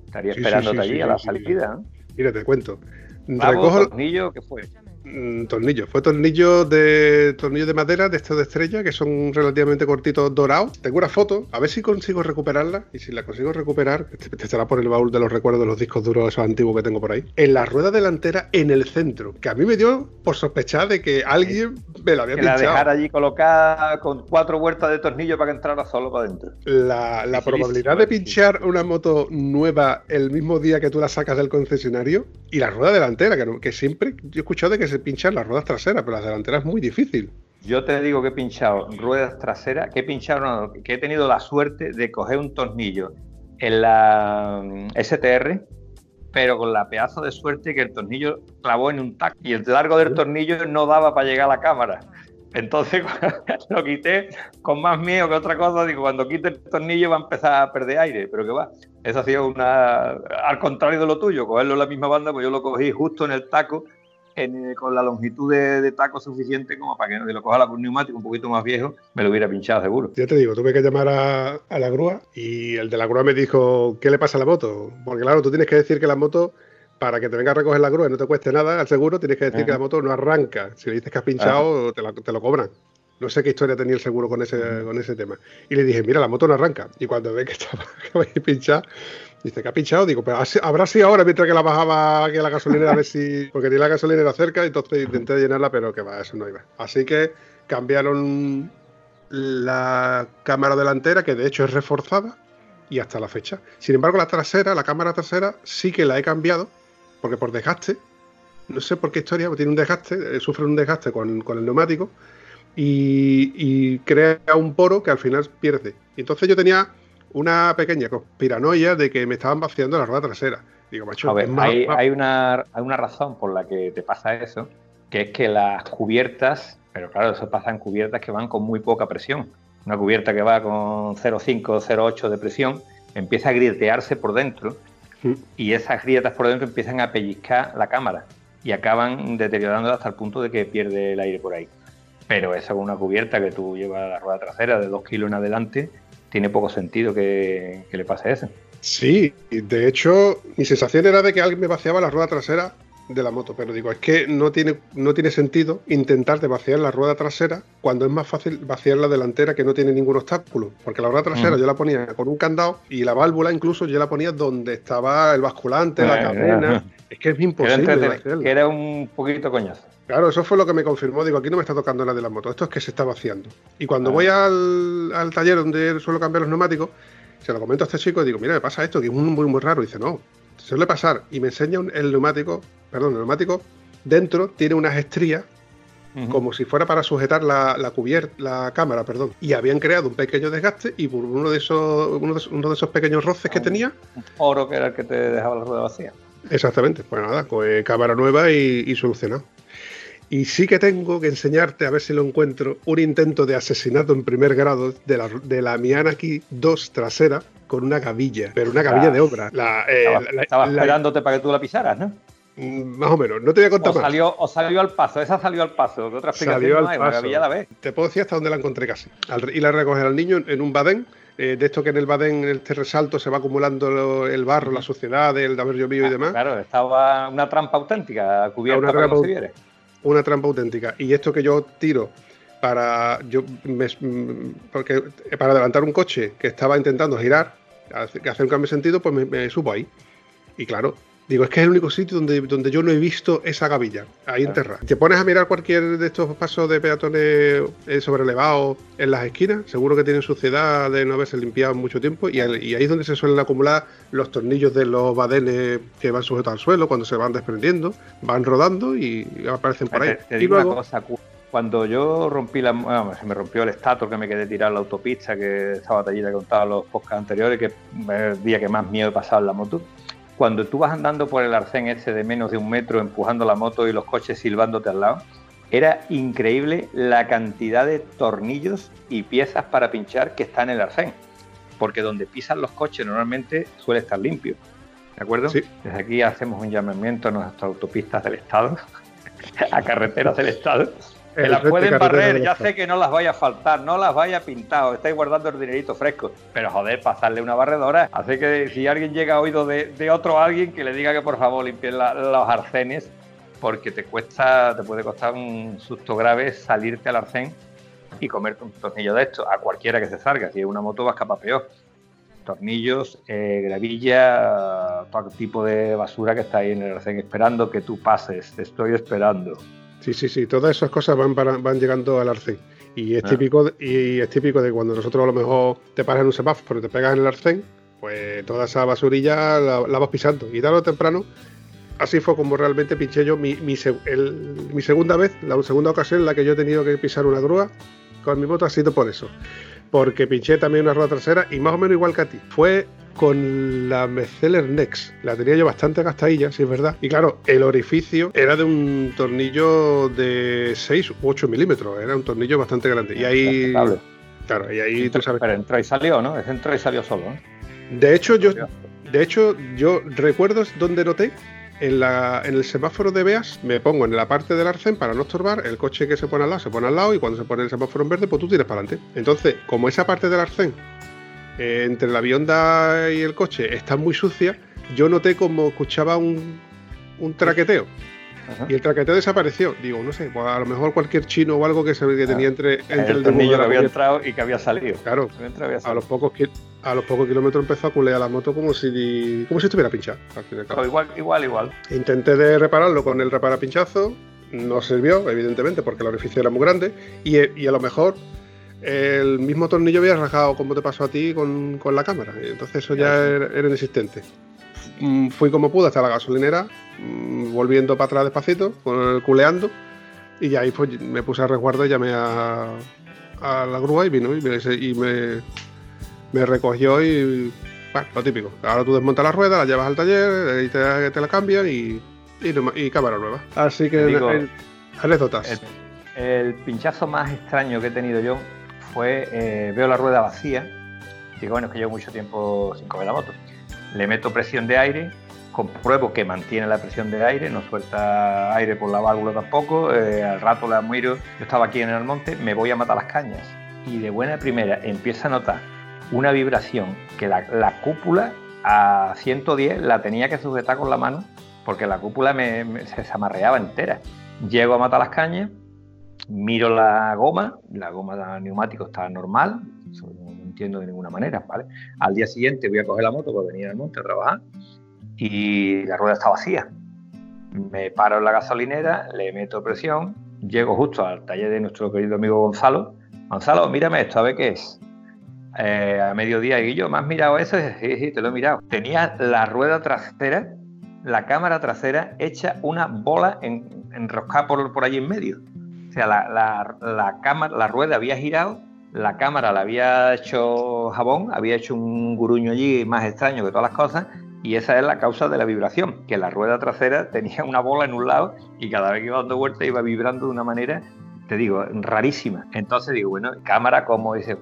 estaría esperándote allí a la salida. Mira, te cuento. Recojo el tornillo, ¿qué fue? Mm, tornillo. Fue tornillo de tornillo de madera de estos de estrella, que son relativamente cortitos dorados. Tengo una foto, a ver si consigo recuperarla. Y si la consigo recuperar, te estará por el baúl de los recuerdos de los discos duros esos antiguos que tengo por ahí. En la rueda delantera, en el centro. Que a mí me dio por sospechar de que alguien me la había que la dejara allí colocada con cuatro vueltas de tornillo para que entrara solo para adentro. La, la probabilidad de pinchar una moto nueva el mismo día que tú la sacas del concesionario y la rueda delantera, que, que siempre yo he escuchado de que se pinchar las ruedas traseras, pero las delanteras es muy difícil. Yo te digo que he pinchado ruedas traseras, que he pinchado, que he tenido la suerte de coger un tornillo en la mm, STR, pero con la pedazo de suerte que el tornillo clavó en un tac y el largo del tornillo no daba para llegar a la cámara. Entonces (laughs) lo quité con más miedo que otra cosa. Digo, cuando quite el tornillo va a empezar a perder aire. Pero que va, eso ha sido una. Al contrario de lo tuyo, cogerlo en la misma banda, pues yo lo cogí justo en el taco con la longitud de, taco suficiente como para que, lo coja con un neumático un poquito más viejo, me lo hubiera pinchado seguro. Ya te digo, tuve que llamar a, la grúa y el de la grúa me dijo, ¿qué le pasa a la moto? Porque claro, tú tienes que decir que la moto para que te venga a recoger la grúa y no te cueste nada, al seguro tienes que decir que la moto no arranca. Si le dices que has pinchado, te, te, lo cobran. No sé qué historia tenía el seguro con ese, con ese tema. Y le dije, mira, la moto no arranca. Y cuando ve que estaba (laughs) pinchado, Dice que ha pinchado, digo, pero habrá sido ahora mientras que la bajaba aquí a la gasolinera a ver si. Porque tenía la gasolinera cerca, entonces intenté llenarla, pero que va, eso no iba. Así que cambiaron la cámara delantera, que de hecho es reforzada, y hasta la fecha. Sin embargo, la trasera, la cámara trasera, sí que la he cambiado, porque por desgaste, no sé por qué historia, tiene un desgaste, eh, sufre un desgaste con, con el neumático, y, y crea un poro que al final pierde. Y entonces yo tenía una pequeña conspiranoia de que me estaban vaciando la rueda trasera. Digo, macho, a ver, hay, una, hay una razón por la que te pasa eso, que es que las cubiertas, pero claro, eso pasa en cubiertas que van con muy poca presión. Una cubierta que va con 0,5 o 0,8 de presión empieza a grietearse por dentro mm. y esas grietas por dentro empiezan a pellizcar la cámara y acaban deteriorándola hasta el punto de que pierde el aire por ahí. Pero eso con una cubierta que tú llevas la rueda trasera de 2 kilos en adelante, tiene poco sentido que, le pase eso. Sí, de hecho, mi sensación era de que alguien me vaciaba la rueda trasera de la moto, pero digo, es que no tiene, no tiene sentido intentar de vaciar la rueda trasera cuando es más fácil vaciar la delantera que no tiene ningún obstáculo, porque la rueda trasera yo la ponía con un candado y la válvula incluso yo la ponía donde estaba el basculante, la cadena, es que es imposible. Que era un poquito coñazo. Claro, eso fue lo que me confirmó. Digo, aquí no me está tocando la de la moto, esto es que se está vaciando. Y cuando voy al, taller donde suelo cambiar los neumáticos, Se lo comento a este chico y digo, mira, me pasa esto, que es muy, muy, muy raro. Y dice, no, suele pasar. Y me enseña un- el neumático, perdón, el neumático, dentro tiene unas estrías como si fuera para sujetar la, la cubierta, la cámara, perdón. Y habían creado un pequeño desgaste y por uno de esos, uno de, esos- uno de esos pequeños roces que tenía, Un foro que era el que te dejaba la rueda vacía. exactamente, pues nada, pues cámara nueva y, y solucionado. Y sí que tengo que enseñarte, a ver si lo encuentro, un intento de asesinato en primer grado de la, de la Mianaki 2 trasera con una gavilla, pero una gavilla de obra. La, eh, Estaba, la- estaba la- esperándote para que tú la pisaras, ¿no? Mm, Más o menos, no te voy a contar O más. salió, o salió al paso, esa salió al paso. ¿Qué otra explicación Salió al no hay? Paso. gavilla la. Te puedo decir hasta dónde la encontré casi. Al, ir a recoger al niño en, un badén, eh, de esto que en el badén, en este resalto, se va acumulando lo- el barro, la suciedad, el de haber llovido y demás. Claro, estaba una trampa auténtica cubierta Una trampa. Una trampa auténtica. Y esto que yo tiro para yo me- porque para adelantar un coche que estaba intentando girar, hace- que hace un cambio de sentido, pues me, me subo ahí. Y claro, digo, es que es el único sitio donde, donde yo no he visto esa gavilla, ahí enterrada. Te pones a mirar cualquier de estos pasos de peatones eh, sobrelevados en las esquinas, seguro que tienen suciedad de no haberse limpiado en mucho tiempo, y, ahí es donde se suelen acumular los tornillos de los badenes que van sujetos al suelo, cuando se van desprendiendo, van rodando y aparecen por ahí. Te, te y digo luego, una cosa, cu- cuando yo rompí la... bueno, se me rompió el estator que me quedé tirado en la autopista, que esa batallita que contaba en los podcasts anteriores, que es el día que más miedo he pasado en la moto. Cuando tú vas andando por el arcén ese de menos de un metro, empujando la moto y los coches silbándote al lado, era increíble la cantidad de tornillos y piezas para pinchar que está en el arcén. Porque donde pisan los coches normalmente suele estar limpio. ¿De acuerdo? Sí. Desde aquí hacemos un llamamiento a nuestras autopistas del Estado, (laughs) a carreteras del Estado. Que las pueden barrer, ya sé que no las vaya a faltar, no las vaya pintado, estáis guardando el dinerito fresco. Pero joder, pasarle una barredora. Hace que si alguien llega a oído de, de otro alguien, que le diga que por favor limpien la- los arcenes, porque te cuesta, te puede costar un susto grave salirte al arcén y comerte un tornillo de esto. A cualquiera que se salga, si es una moto va a escapar peor. Tornillos, eh, gravilla, todo tipo de basura que está ahí en el arcén esperando que tú pases. Te estoy esperando. Sí, sí, sí, todas esas cosas van, para- van llegando al arcén. Y es, Ah. típico, y es típico de cuando nosotros a lo mejor te paras en un semáforo y te pegas en el arcén, pues toda esa basurilla la, la vas pisando. Y tarde o temprano, así fue como realmente pinché yo mi, mi, el- mi segunda vez, la segunda ocasión en la que yo he tenido que pisar una grúa con mi moto ha sido por eso. Porque pinché también una rueda trasera y más o menos igual que a ti. Fue con la Mercedes Next. La tenía yo bastante gastadilla, si es verdad. Y claro, el orificio era de un tornillo de 6 u 8 milímetros. Era un tornillo bastante grande. Y ahí, claro, y ahí tú sabes. Pero entró y salió, ¿no? Ese entró y salió solo, ¿no? De hecho, yo, de hecho, yo recuerdo donde noté en, la, en el semáforo de Beas, me pongo en la parte del arcén para no estorbar, el coche que se pone al lado se pone al lado y cuando se pone el semáforo en verde, pues tú tiras para adelante. Entonces, como esa parte del arcén, eh, entre la bionda y el coche, está muy sucia, yo noté como escuchaba un, un traqueteo. Ajá. Y el traqueteo desapareció. Digo, no sé, pues a lo mejor cualquier chino o algo que, se, que tenía entre, entre el, el, tornillo de que había entrado y que había salido. Claro, Había a los pocos a los pocos kilómetros empezó a culear la moto como si como si estuviera pinchada. al fin y al cabo. Pero igual, igual, igual. Intenté de repararlo con el reparapinchazo, no sirvió, evidentemente, porque el orificio era muy grande, y, y a lo mejor el mismo tornillo había rajado como te pasó a ti con, con la cámara, entonces eso ya era, era inexistente. Mm, Fui como pude hasta la gasolinera, mm, volviendo para atrás despacito, con el culeando, y ya ahí pues, me puse a resguardo y llamé a, a la grúa y vino y me, y me, me recogió y bueno, lo típico. Ahora tú desmontas la rueda, la llevas al taller y te, te la cambian y, y, y cámara nueva. Así que anécdotas. El, el pinchazo más extraño que he tenido yo fue, eh, veo la rueda vacía, digo, bueno, es que llevo mucho tiempo sin coger la moto. Le meto presión de aire, compruebo que mantiene la presión de aire, no suelta aire por la válvula tampoco, eh, al rato la miro, yo estaba aquí en el monte, me voy a matar las cañas y de buena primera empiezo a notar una vibración que la, la cúpula a 110 la tenía que sujetar con la mano porque la cúpula me, me- se amarreaba entera. Llego a matar las cañas, miro la goma, la goma de neumático está normal, no entiendo de ninguna manera, ¿vale? Al día siguiente voy a coger la moto para venir al monte a trabajar y la rueda está vacía. Me paro en la gasolinera, le meto presión, llego justo al taller de nuestro querido amigo Gonzalo. Gonzalo, mírame esto, a ver qué es. eh, a mediodía yo, ¿me has mirado eso? (laughs) Sí, sí, te lo he mirado. Tenía la rueda trasera, la cámara trasera hecha una bola en, enroscada por, por allí en medio. O sea, la, la, cámara, la rueda había girado, la cámara la había hecho jabón, había hecho un guruño allí más extraño que todas las cosas, y esa es la causa de la vibración, que la rueda trasera tenía una bola en un lado y cada vez que iba dando vueltas iba vibrando de una manera, te digo, rarísima. Entonces digo, bueno, cámara, como dice,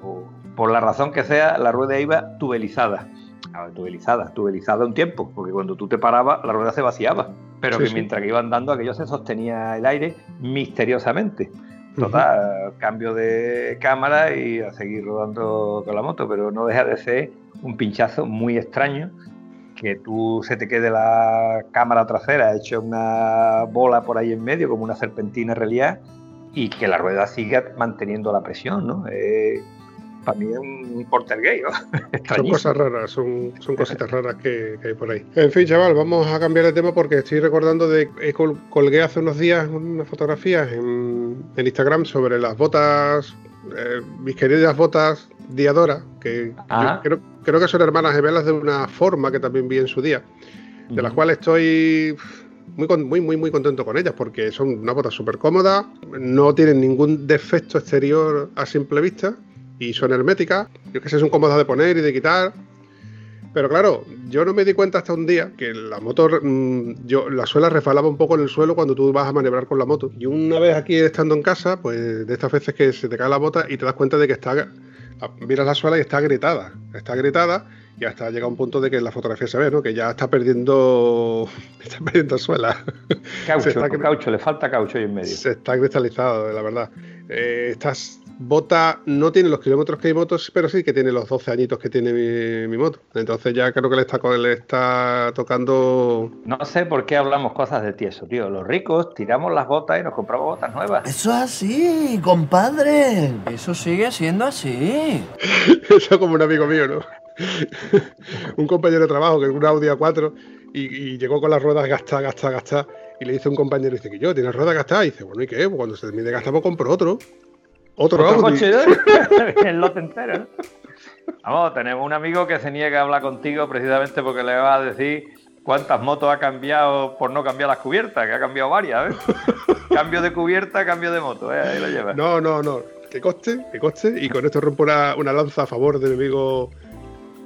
por la razón que sea, la rueda iba tubelizada. A ver, tubelizada, tubelizada un tiempo, porque cuando tú te parabas, la rueda se vaciaba. Pero que mientras que iban dando aquello se sostenía el aire misteriosamente. Total, cambio de cámara y a seguir rodando con la moto, pero no deja de ser un pinchazo muy extraño que tú se te quede la cámara trasera hecho una bola por ahí en medio, como una serpentina en realidad, y que la rueda siga manteniendo la presión, ¿no? Para mí es un portergay. (laughs) son cosas raras, son, son cositas raras que, hay por ahí. En fin, chaval, vamos a cambiar de tema porque estoy recordando de que colgué hace unos días unas fotografías en, Instagram sobre las botas, eh, mis queridas botas Diadora, que creo, creo, que son hermanas gemelas de una forma que también vi en su día, de las cuales estoy muy, muy, muy, muy contento con ellas porque son una botas súper cómodas, no tienen ningún defecto exterior a simple vista y son herméticas. Yo que sé, son cómodas de poner y de quitar. Pero claro, yo no me di cuenta hasta un día que la moto, mm, yo, la suela refalaba un poco en el suelo cuando tú vas a maniobrar con la moto. Y una vez aquí estando en casa, pues de estas veces que se te cae la bota y te das cuenta de que está, miras la suela y está agrietada. Está agrietada y hasta llega un punto de que la fotografía se ve, ¿no? Que ya está perdiendo, (laughs) está perdiendo suela. Caucho, (laughs) caucho, le falta caucho ahí en medio. Se está cristalizado, la verdad. Eh, estás Bota no tiene los kilómetros que hay motos, pero sí que tiene los 12 añitos que tiene mi, moto. Entonces ya creo que le está, le está tocando... No sé por qué hablamos cosas de tieso, tío. Los ricos tiramos las botas y nos compramos botas nuevas. Eso es así, compadre. Eso sigue siendo así. (laughs) Eso como un amigo mío, ¿no? (laughs) un compañero de trabajo que es un Audi A4 y, llegó con las ruedas gastadas, gastadas, gastadas. Y le dice un compañero, dice que yo, ¿tienes ruedas gastadas? Y dice, bueno, ¿y qué? Pues cuando se termine de gastar, pues compro otro. Otro, ¿Otro coche, (laughs) el lote entero. Vamos, tenemos un amigo que se niega a hablar contigo precisamente porque le va a decir cuántas motos ha cambiado por no cambiar las cubiertas, que ha cambiado varias, ¿eh? (laughs) cambio de cubierta, cambio de moto, ¿eh? ahí lo lleva. No, no, no. Que coste, que coste. Y con esto rompo una, una lanza a favor del amigo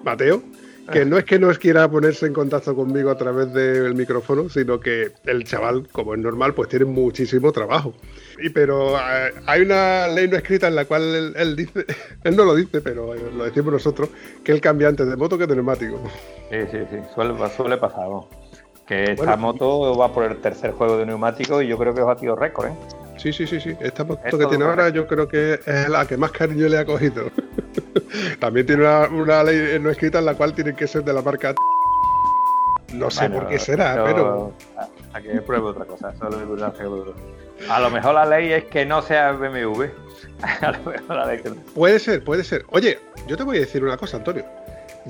Mateo, que no es que no quiera ponerse en contacto conmigo a través del micrófono, sino que el chaval, como es normal, pues tiene muchísimo trabajo. Y pero eh, hay una ley no escrita en la cual él, dice, (laughs) él no lo dice, pero lo decimos nosotros, que él cambia antes de moto que de neumático. Sí, sí, sí, suele, suele pasar. Que esta moto va por el tercer juego de neumático y yo creo que ha batido récord, ¿eh? Sí, sí, sí, sí. Esta moto que tiene ahora yo creo que es la que más cariño le ha cogido. (laughs) También tiene una, ley no escrita en la cual tiene que ser de la marca. No sé por qué será, pero. A, que pruebe otra cosa, solo A lo mejor la ley es que no sea BMW. (laughs) a lo mejor la ley que Puede ser, puede ser. Oye, yo te voy a decir una cosa, Antonio.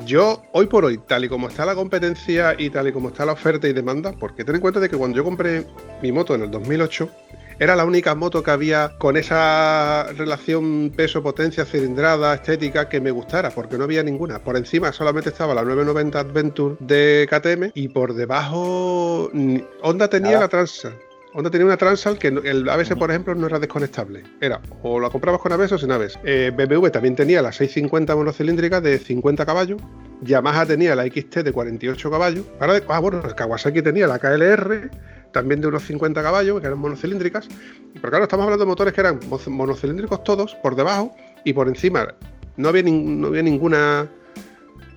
Yo, hoy por hoy, tal y como está la competencia y tal y como está la oferta y demanda, porque ten en cuenta de que cuando yo compré mi moto en el 2008, era la única moto que había con esa relación peso-potencia, cilindrada, estética que me gustara, porque no había ninguna. Por encima solamente estaba la 990 Adventure de KTM y por debajo Honda tenía la Transal. Honda tenía una Transal que el ABS, por ejemplo, no era desconectable. Era o la comprabas con ABS o sin ABS. Eh, BMW también tenía la 650 monocilíndrica de 50 caballos. Yamaha tenía la XT de 48 caballos. Ahora, ah, bueno, Kawasaki tenía la KLR también de unos 50 caballos, que eran monocilíndricas. Pero claro, estamos hablando de motores que eran monocilíndricos todos, por debajo y por encima. No había, no había ninguna.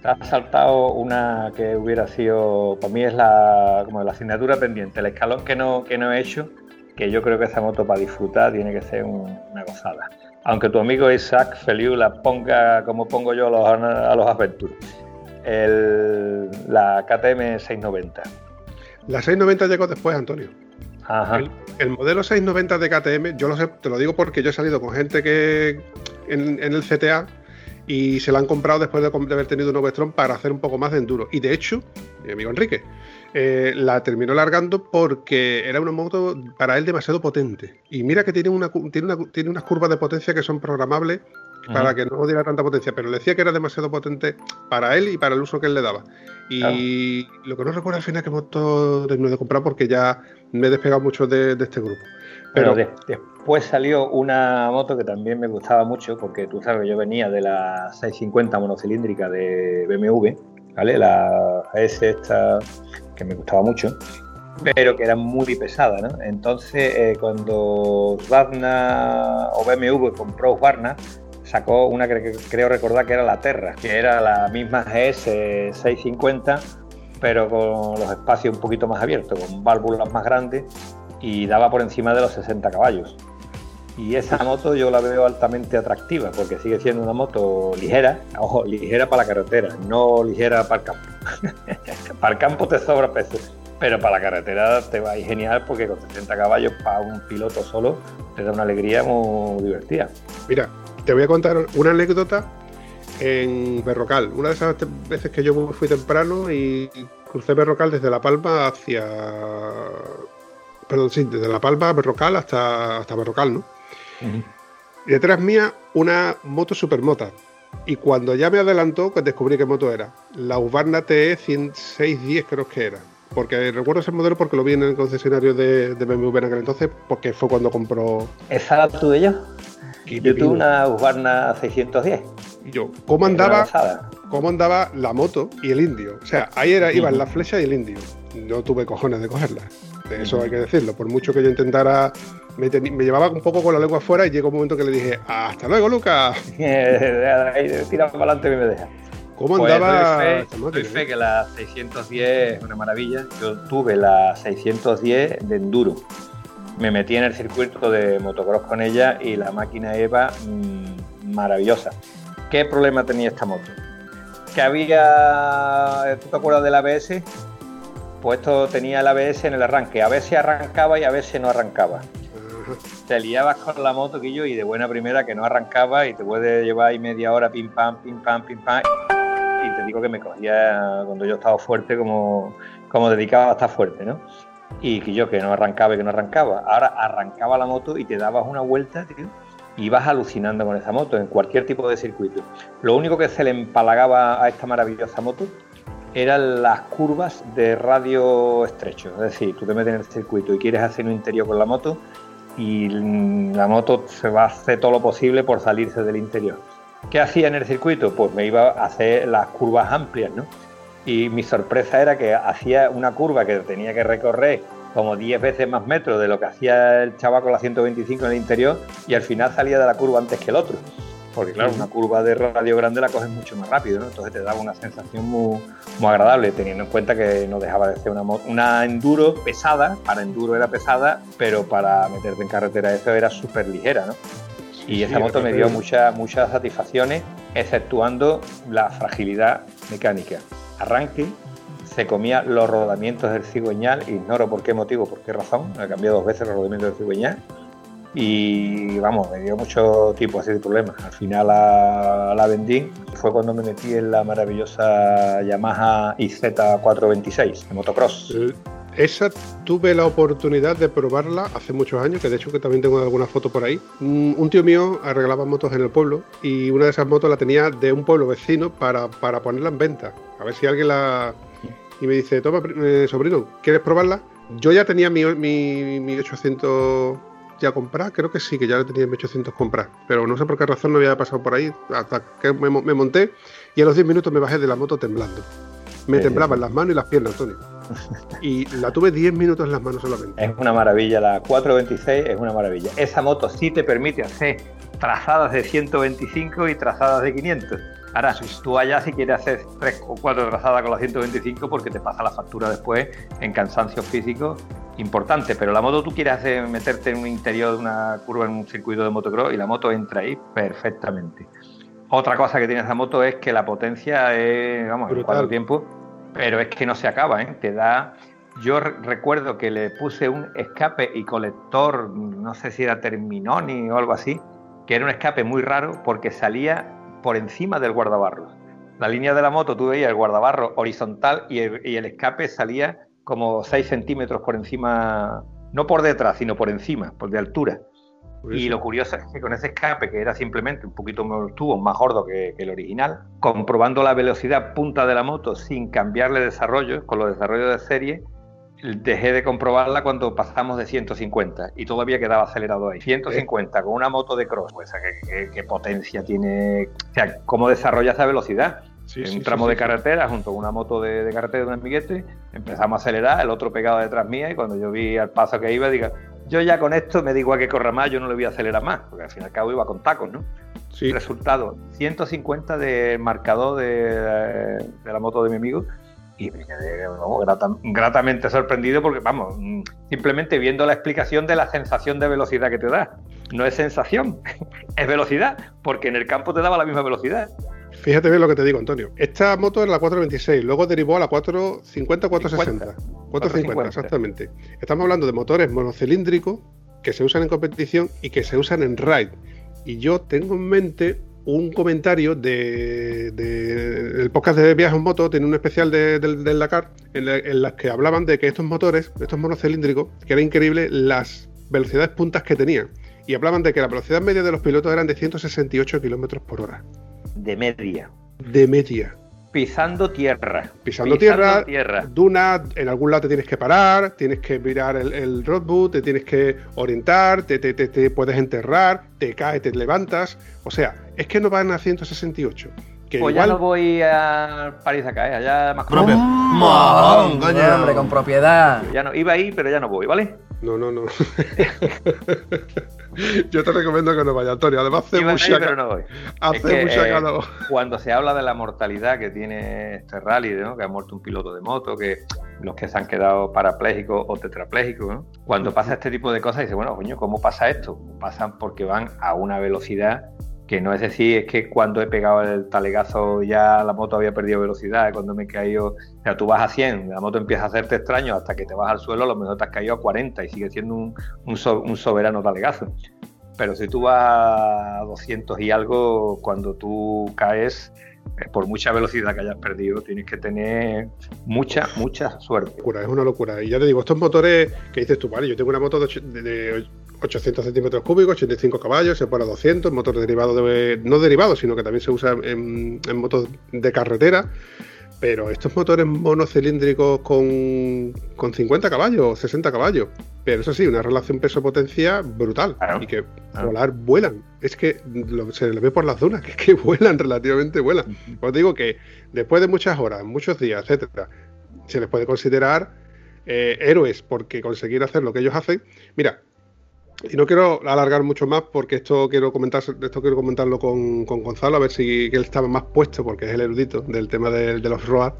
Ha saltado una que hubiera sido, para mí es la, como la asignatura pendiente, el escalón que no, que no he hecho, que yo creo que esa moto para disfrutar tiene que ser una gozada. Aunque tu amigo Isaac Feliu la ponga como pongo yo a los, a la KTM 690 la 690 llegó después, Antonio. Ajá. El, modelo 690 de KTM, yo lo sé, te lo digo porque yo he salido con gente que en, el CTA y se la han comprado después de, haber tenido un Ovestron para hacer un poco más de enduro. Y de hecho, mi amigo Enrique, eh, la terminó largando porque era una moto para él demasiado potente. Y mira que tiene, una, tiene, tiene unas curvas de potencia que son programables para que no diera tanta potencia, pero le decía que era demasiado potente para él y para el uso que él le daba. Y lo que no recuerdo al final que moto terminé de comprar porque ya me he despegado mucho de, este grupo. Pero después salió una moto que también me gustaba mucho, porque tú sabes yo venía de la 650 monocilíndrica de BMW, ¿vale? La S esta que me gustaba mucho pero que era muy pesada, ¿no? Entonces, eh, cuando Husqvarna o BMW compró Husqvarna, sacó una que creo recordar que era la Terra, que era la misma GS 650, pero con los espacios un poquito más abiertos, con válvulas más grandes y daba por encima de los 60 caballos. Y esa moto yo la veo altamente atractiva porque sigue siendo una moto ligera, ojo, ligera para la carretera, no ligera para el campo. (laughs) para el campo te sobra peso, pero para la carretera te va a ir genial porque con 60 caballos para un piloto solo te da una alegría muy divertida. Mira, te voy a contar una anécdota en Berrocal. Una de esas veces que yo fui temprano y crucé Berrocal desde La Palma hacia. Perdón, sí, desde La Palma a Berrocal hasta, hasta Berrocal, ¿no? Y detrás mía una moto supermota. Y cuando ya me adelantó, pues descubrí qué moto era. La Ubarna TE 610 creo que era porque recuerdo ese modelo porque lo vi en el concesionario de, BMW en aquel entonces, porque fue cuando compró. ¿Esa la tuve yo? Tuve una Husqvarna 610. Y yo, ¿cómo andaba, ¿cómo andaba la moto y el indio? O sea, ahí era, iban la flecha y el indio. No tuve cojones de cogerla. Eso hay que decirlo. Por mucho que yo intentara, me, llevaba un poco con la lengua afuera y llegó un momento que le dije, hasta luego, Lucas. (laughs) Tira para adelante y me deja. ¿Cómo pues andaba? Doy fe, que la 610 es una maravilla. Yo tuve la 610 de enduro. Me metí en el circuito de motocross con ella y la máquina EVA mm, maravillosa. ¿Qué problema tenía esta moto? Que había. ¿Tú te acuerdas del ABS? Pues esto tenía el ABS en el arranque. A veces arrancaba y a veces no arrancaba. Te liabas con la moto, Quillo, y de buena primera que no arrancaba y te puede llevar ahí media hora pim pam, pim pam, pim pam y te digo que me cogía cuando yo estaba fuerte como, como dedicaba a estar fuerte, ¿no? Y yo que no arrancaba y que no arrancaba. Ahora arrancaba la moto y te dabas una vuelta, tío, y ibas alucinando con esa moto en cualquier tipo de circuito. Lo único que se le empalagaba a esta maravillosa moto eran las curvas de radio estrecho. Es decir, tú te metes en el circuito y quieres hacer un interior con la moto y la moto se va a hacer todo lo posible por salirse del interior. ¿Qué hacía en el circuito? Pues me iba a hacer las curvas amplias, ¿no? Y mi sorpresa era que hacía una curva que tenía que recorrer como 10 veces más metros de lo que hacía el chaval con la 125 en el interior y al final salía de la curva antes que el otro. Porque claro, una curva de radio grande la coges mucho más rápido, ¿no? Entonces te daba una sensación muy, muy agradable, teniendo en cuenta que no dejaba de ser una, una enduro pesada, para enduro era pesada, pero para meterte en carretera eso era súper ligera, ¿no? Y esa moto me dio muchas muchas satisfacciones, exceptuando la fragilidad mecánica. Arranque, se comía los rodamientos del cigüeñal, ignoro por qué motivo, por qué razón, he cambiado dos veces los rodamientos del cigüeñal y vamos, me dio mucho tipo así de problemas. Al final la vendí, fue cuando me metí en la maravillosa Yamaha IZ426 de motocross. Esa tuve la oportunidad de probarla hace muchos años, que de hecho que también tengo alguna foto por ahí. Un tío mío arreglaba motos en el pueblo y una de esas motos la tenía de un pueblo vecino para, para ponerla en venta. A ver si alguien la... Y me dice, toma, eh, sobrino, ¿quieres probarla? Yo ya tenía mi, mi, mi 800 ya comprar, creo que sí, que ya la tenía mi 800 comprar, pero no sé por qué razón no había pasado por ahí hasta que me, me monté y a los 10 minutos me bajé de la moto temblando. Me temblaban las manos y las piernas, Antonio. Y la tuve 10 minutos en las manos solamente. Es una maravilla, la 426 es una maravilla. Esa moto sí te permite hacer trazadas de 125 y trazadas de 500. Ahora, tú allá si quieres hacer 3 o 4 trazadas con la 125 porque te pasa la factura después en cansancio físico importante, pero la moto tú quieres hacer, meterte en un interior de una curva en un circuito de motocross y la moto entra ahí perfectamente. Otra cosa que tiene esa moto es que la potencia es, vamos, en cuatro tiempos pero es que no se acaba, ¿eh? Te da. Yo recuerdo que le puse un escape y colector, no sé si era Terminoni o algo así, que era un escape muy raro porque salía por encima del guardabarro. La línea de la moto, tú veías el guardabarro horizontal y el, escape salía como 6 centímetros por encima, no por detrás, sino por encima, por de altura. Y lo curioso es que con ese escape, que era simplemente un poquito más tubo, más gordo que, que, el original, comprobando la velocidad punta de la moto sin cambiarle desarrollo, con los desarrollos de serie, dejé de comprobarla cuando pasamos de 150 y todavía quedaba acelerado ahí. 150 con una moto de cross, pues, ¿qué, potencia tiene? O sea, ¿cómo desarrolla esa velocidad? en un tramo de carretera, junto con una moto de, carretera de un amiguete, empezamos a acelerar, el otro pegado detrás mía y cuando yo vi al paso que iba, digo, yo ya con esto me digo a que corra más, yo no le voy a acelerar más, porque al fin y al cabo iba con tacos, ¿no? Sí. Resultado, 150 de marcador de, de la moto de mi amigo y me quedé gratamente sorprendido porque, vamos, simplemente viendo la explicación de la sensación de velocidad que te da. No es sensación, (laughs) es velocidad, porque en el campo te daba la misma velocidad. Fíjate bien lo que te digo, Antonio. Esta moto es la 426, luego derivó a la 450, 460. 450, exactamente. Estamos hablando de motores monocilíndricos que se usan en competición y que se usan en ride. Y yo tengo en mente un comentario de, el podcast de Viajes en Moto, tiene un especial del de, Dakar, en, las que hablaban de que estos motores, estos monocilíndricos, que era increíble las velocidades puntas que tenían. Y hablaban de que la velocidad media de los pilotos eran de 168 kilómetros por hora. De media. De media. Pisando tierra. Pisando, tierra, tierra, Duna, en algún lado te tienes que parar, tienes que mirar el, el roadbook, te tienes que orientar, te, te, te, puedes enterrar, te caes, te levantas. O sea, es que no van a 168. Que pues ya no voy a París a caer, allá más Propio. hombre, con propiedad. Ya no, iba ahí, pero ya no voy, ¿vale? No, no, no. (laughs) (laughs) Yo te recomiendo que no vayas, Antonio. Además, hace mucha, pero no voy. Hace mucha eh, Cuando (laughs) se habla de la mortalidad que tiene este rally, ¿no? que ha muerto un piloto de moto, que los que se han quedado parapléjicos o tetraplégicos, ¿no? cuando pasa este tipo de cosas, dice, bueno, coño, ¿cómo pasa esto? Pasan porque van a una velocidad que no es decir, es que cuando he pegado el talegazo ya la moto había perdido velocidad, cuando me he caído, o sea, tú vas a 100, la moto empieza a hacerte extraño hasta que te vas al suelo, a lo mejor te has caído a 40 y sigue siendo un, un, soberano talegazo. Pero si tú vas a 200 y algo, cuando tú caes, eh, por mucha velocidad que hayas perdido, tienes que tener mucha, mucha suerte. Es una locura. Y ya te digo, estos motores que dices tú, vale, yo tengo una moto de 800 centímetros cúbicos, 85 caballos, se pone a 200, motor derivado de, no derivado, sino que también se usa en, motos de carretera. Pero estos motores monocilíndricos con, con 50 caballos, 60 caballos, pero eso sí, una relación peso-potencia brutal. y que volar vuelan. Es que se le ve por las dunas, (laughs) que es que vuelan, relativamente vuelan. Os digo que después de muchas horas, muchos días, etcétera, se les puede considerar eh, héroes porque conseguir hacer lo que ellos hacen. Mira, y no quiero alargar mucho más porque esto quiero comentar, esto quiero comentarlo con, Gonzalo, a ver si él estaba más puesto, porque es el erudito del tema de, los ROAD.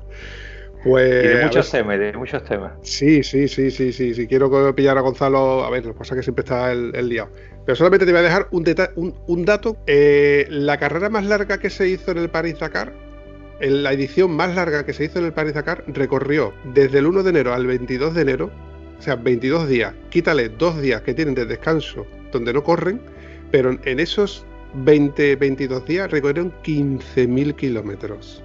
Pues, y de muchos temas, de muchos temas. Sí, sí, sí, sí, sí, sí. Quiero pillar a Gonzalo. A ver, lo que pasa es que siempre está el, el liado. Pero solamente te voy a dejar un, un, un dato. Eh, la carrera más larga que se hizo en el París-Dakar, en la edición más larga que se hizo en el París-Dakar, recorrió desde el 1 de enero al 22 de enero o sea, 22 días. Quítale dos días que tienen de descanso donde no corren, pero en esos 20, 22 días recorrieron 15.000 kilómetros.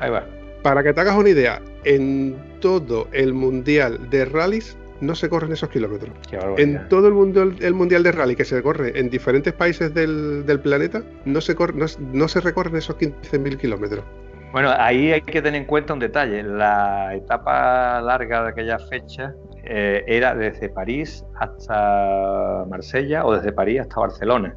Ahí va. Para que te hagas una idea, en todo el mundial de rallies no se corren esos kilómetros. En todo el, mundo, el mundial de rally que se corre en diferentes países del, planeta, no se, corre, no, se recorren esos 15.000 kilómetros. Bueno, ahí hay que tener en cuenta un detalle. La etapa larga de aquella fecha eh, era desde París hasta Marsella o desde París hasta Barcelona.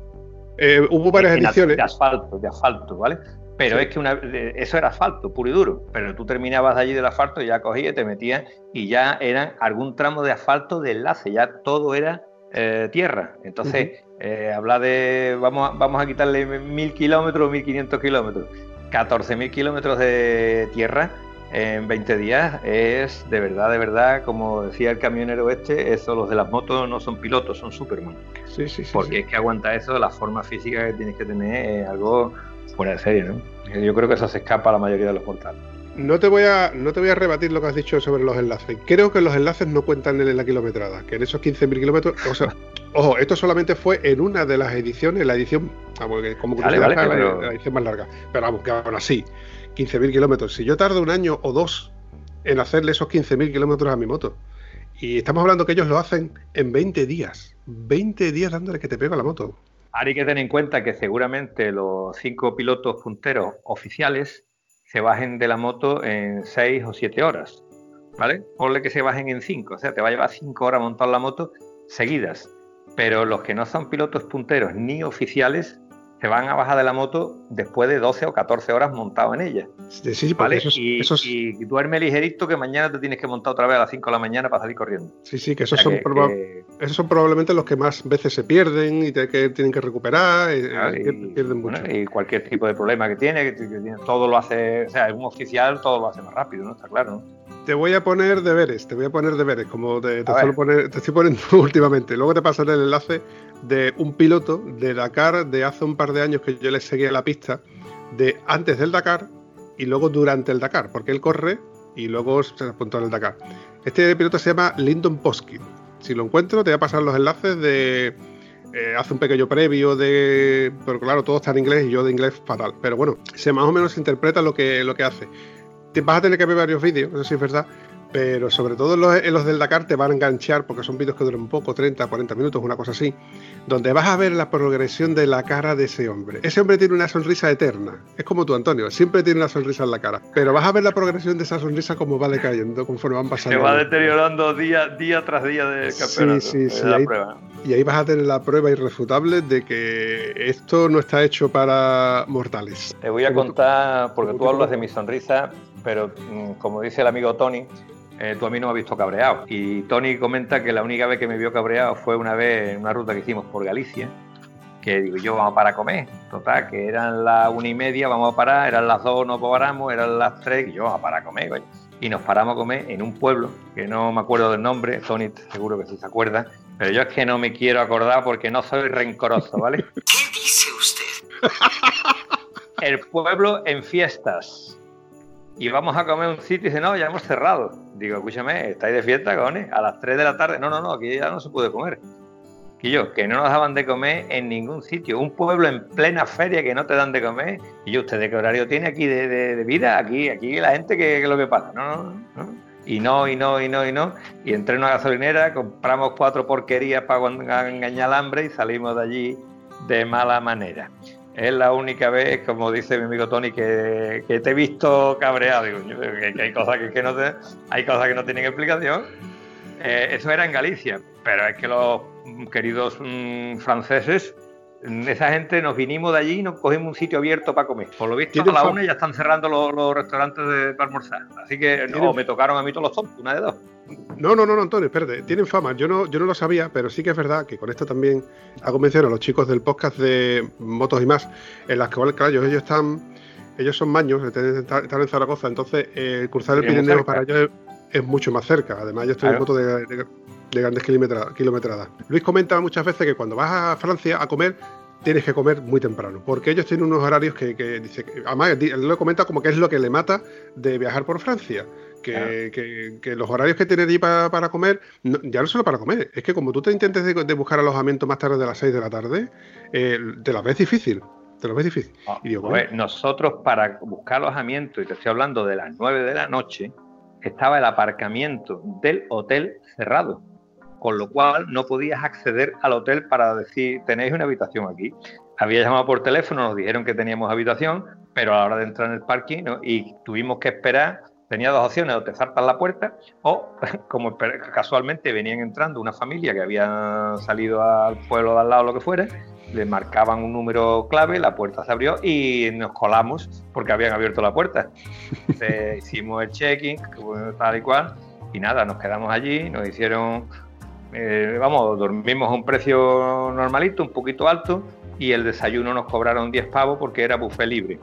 Eh, hubo varias ediciones. De asfalto, de asfalto, ¿vale? Pero es que una, eso era asfalto, puro y duro. Pero tú terminabas allí del asfalto y ya cogías, te metías y ya eran algún tramo de asfalto de enlace, ya todo era eh, tierra. Entonces, habla de, vamos a, vamos a quitarle mil kilómetros, mil quinientos kilómetros, catorce mil kilómetros de tierra en 20 días es de verdad, de verdad, como decía el camionero este, eso los de las motos no son pilotos, son Superman. Sí, sí, sí. Porque es que aguanta eso, la forma física que tienes que tener es algo fuera de serie, ¿no? Yo creo que eso se escapa a la mayoría de los portales. No te, voy a, no te voy a rebatir lo que has dicho sobre los enlaces. Creo que los enlaces no cuentan en la kilometrada, que en esos 15.000 kilómetros, o sea, (laughs) ojo, esto solamente fue en una de las ediciones, la edición, como vale, vale, la, la, edición más larga, pero vamos, que aún así, 15.000 kilómetros. Si yo tardo un año o dos en hacerle esos 15.000 kilómetros a mi moto Y estamos hablando que ellos lo hacen en 20 días. 20 días dándole que te pega la moto. Ahora hay que tener en cuenta que seguramente los cinco pilotos punteros oficiales se bajen de la moto en 6 o 7 horas. ¿Vale? Ponle que se bajen en 5. O sea, te va a llevar 5 horas montar la moto seguidas. Pero los que no son pilotos punteros ni oficiales se van a bajar de la moto después de 12 o 14 horas montado en ella. Sí, sí, ¿vale? y, esos- y duerme ligerito que mañana te tienes que montar otra vez a las 5 de la mañana para salir corriendo. sí, sí, que O esos sea son, que- proba- que- esos son probablemente los que más veces se pierden y te- que tienen que recuperar. y- Claro, y y, pier- pierden mucho. bueno, y cualquier tipo de problema que tiene, que, que tiene, todo lo hace, o sea, un oficial todo lo hace más rápido, ¿no? Está claro, ¿no? Te voy a poner deberes, te voy a poner deberes, como te, te A suelo ver. poner- te estoy poniendo (laughs) últimamente. Luego te pasaré el enlace de un piloto de Dakar de hace un par de años que yo le seguía la pista de antes del Dakar y luego durante el Dakar, porque él corre y luego se apuntó en el Dakar. Este piloto se llama Lyndon Poskin. Si lo encuentro, te voy a pasar los enlaces de. eh, hace un pequeño previo de. Pero claro, todo está en inglés y yo de inglés fatal. Pero bueno, se más o menos interpreta lo que, lo que hace. Te vas a tener que ver varios vídeos, eso sí es verdad. Pero sobre todo en los, en los del Dakar te van a enganchar porque son vídeos que duran poco, 30, 40 minutos, una cosa así. Donde vas a ver la progresión de la cara de ese hombre. Ese hombre tiene una sonrisa eterna. Es como tú, Antonio, siempre tiene una sonrisa en la cara. Pero vas a ver la progresión de esa sonrisa como va decayendo conforme van Se pasando. va los- deteriorando día, día tras día Sí, campeonato. sí, de sí, ahí- prueba. Y ahí vas a tener la prueba irrefutable de que esto no está hecho para mortales. Te voy a contar, porque tú hablas de mi sonrisa, pero mm, como dice el amigo Tony, eh, tú a mí no me has visto cabreado. Y Tony comenta que la única vez que me vio cabreado fue una vez en una ruta que hicimos por Galicia, que digo yo, vamos para comer. Total, que eran las una y media, vamos a parar, eran las dos, no paramos, eran las tres, y yo, vamos a parar a comer, coño. Y nos paramos a comer en un pueblo, que no me acuerdo del nombre, Tony seguro que sí se acuerda, pero yo es que no me quiero acordar porque no soy rencoroso, ¿vale? (laughs) ¿Qué dice usted? el pueblo en fiestas. Y vamos a comer un sitio y dice, no, ya hemos cerrado. Digo, escúchame, estáis de fiesta, cojones, a las 3 de la tarde. No, no, no, aquí ya no se puede comer. Y yo, que no nos daban de comer en ningún sitio. Un pueblo en plena feria que no te dan de comer. Y yo, ¿usted de qué horario tiene aquí de, de- vida? Aquí, aquí la gente, ¿qué, qué es lo que pasa? No, no, no. Y no, y no, y no, y no. Y entré en una gasolinera, compramos cuatro porquerías para engañar al hambre y salimos de allí de mala manera. Es la única vez, como dice mi amigo Tony, que, que te he visto cabreado. Hay cosas que, no hay cosas que no tienen explicación. Eh, eso era en Galicia, pero es que los queridos mm, franceses, esa gente nos vinimos de allí y nos cogimos un sitio abierto para comer. Por lo visto a la una ya están cerrando los, los restaurantes de, para almorzar. Así que no, me tocaron a mí todos los tontos, una de dos. No, no, no, no, Antonio, espérate. Tienen fama. Yo no, yo no lo sabía, pero sí que es verdad que con esto también hago mención a los chicos del podcast de Motos y más, en las que, bueno, claro, ellos, ellos están, ellos son maños, están en Zaragoza, entonces eh, cruzar el Pirineo para ellos es, mucho más cerca. Además, yo estoy en Claro. moto de, de- de grandes kilometra- kilometradas. Luis comenta muchas veces que cuando vas a Francia a comer, tienes que comer muy temprano, porque ellos tienen unos horarios que, que dice, además lo comenta como que es lo que le mata de viajar por Francia, que, Claro. que- que los horarios que tienen allí para, para comer, no- ya no solo para comer, es que como tú te intentes de, de buscar alojamiento más tarde de las 6 de la tarde, eh, te la ves difícil, te lo ves difícil. Y digo, Pues nosotros para buscar alojamiento, y te estoy hablando de las 9 de la noche, estaba el aparcamiento del hotel cerrado, con lo cual no podías acceder al hotel para decir, tenéis una habitación aquí. Había llamado por teléfono, nos dijeron que teníamos habitación, pero a la hora de entrar en el parking y tuvimos que esperar, tenía dos opciones, o te zarpas la puerta o, (laughs) como casualmente venían entrando una familia que había salido al pueblo de al lado, lo que fuera, le marcaban un número clave, la puerta se abrió y nos colamos porque habían abierto la puerta. Entonces, (laughs) hicimos el check-in, tal y cual, y nada, nos quedamos allí, nos hicieron, eh, vamos, dormimos a un precio normalito, un poquito alto, y el desayuno nos cobraron 10 pavos porque era buffet libre.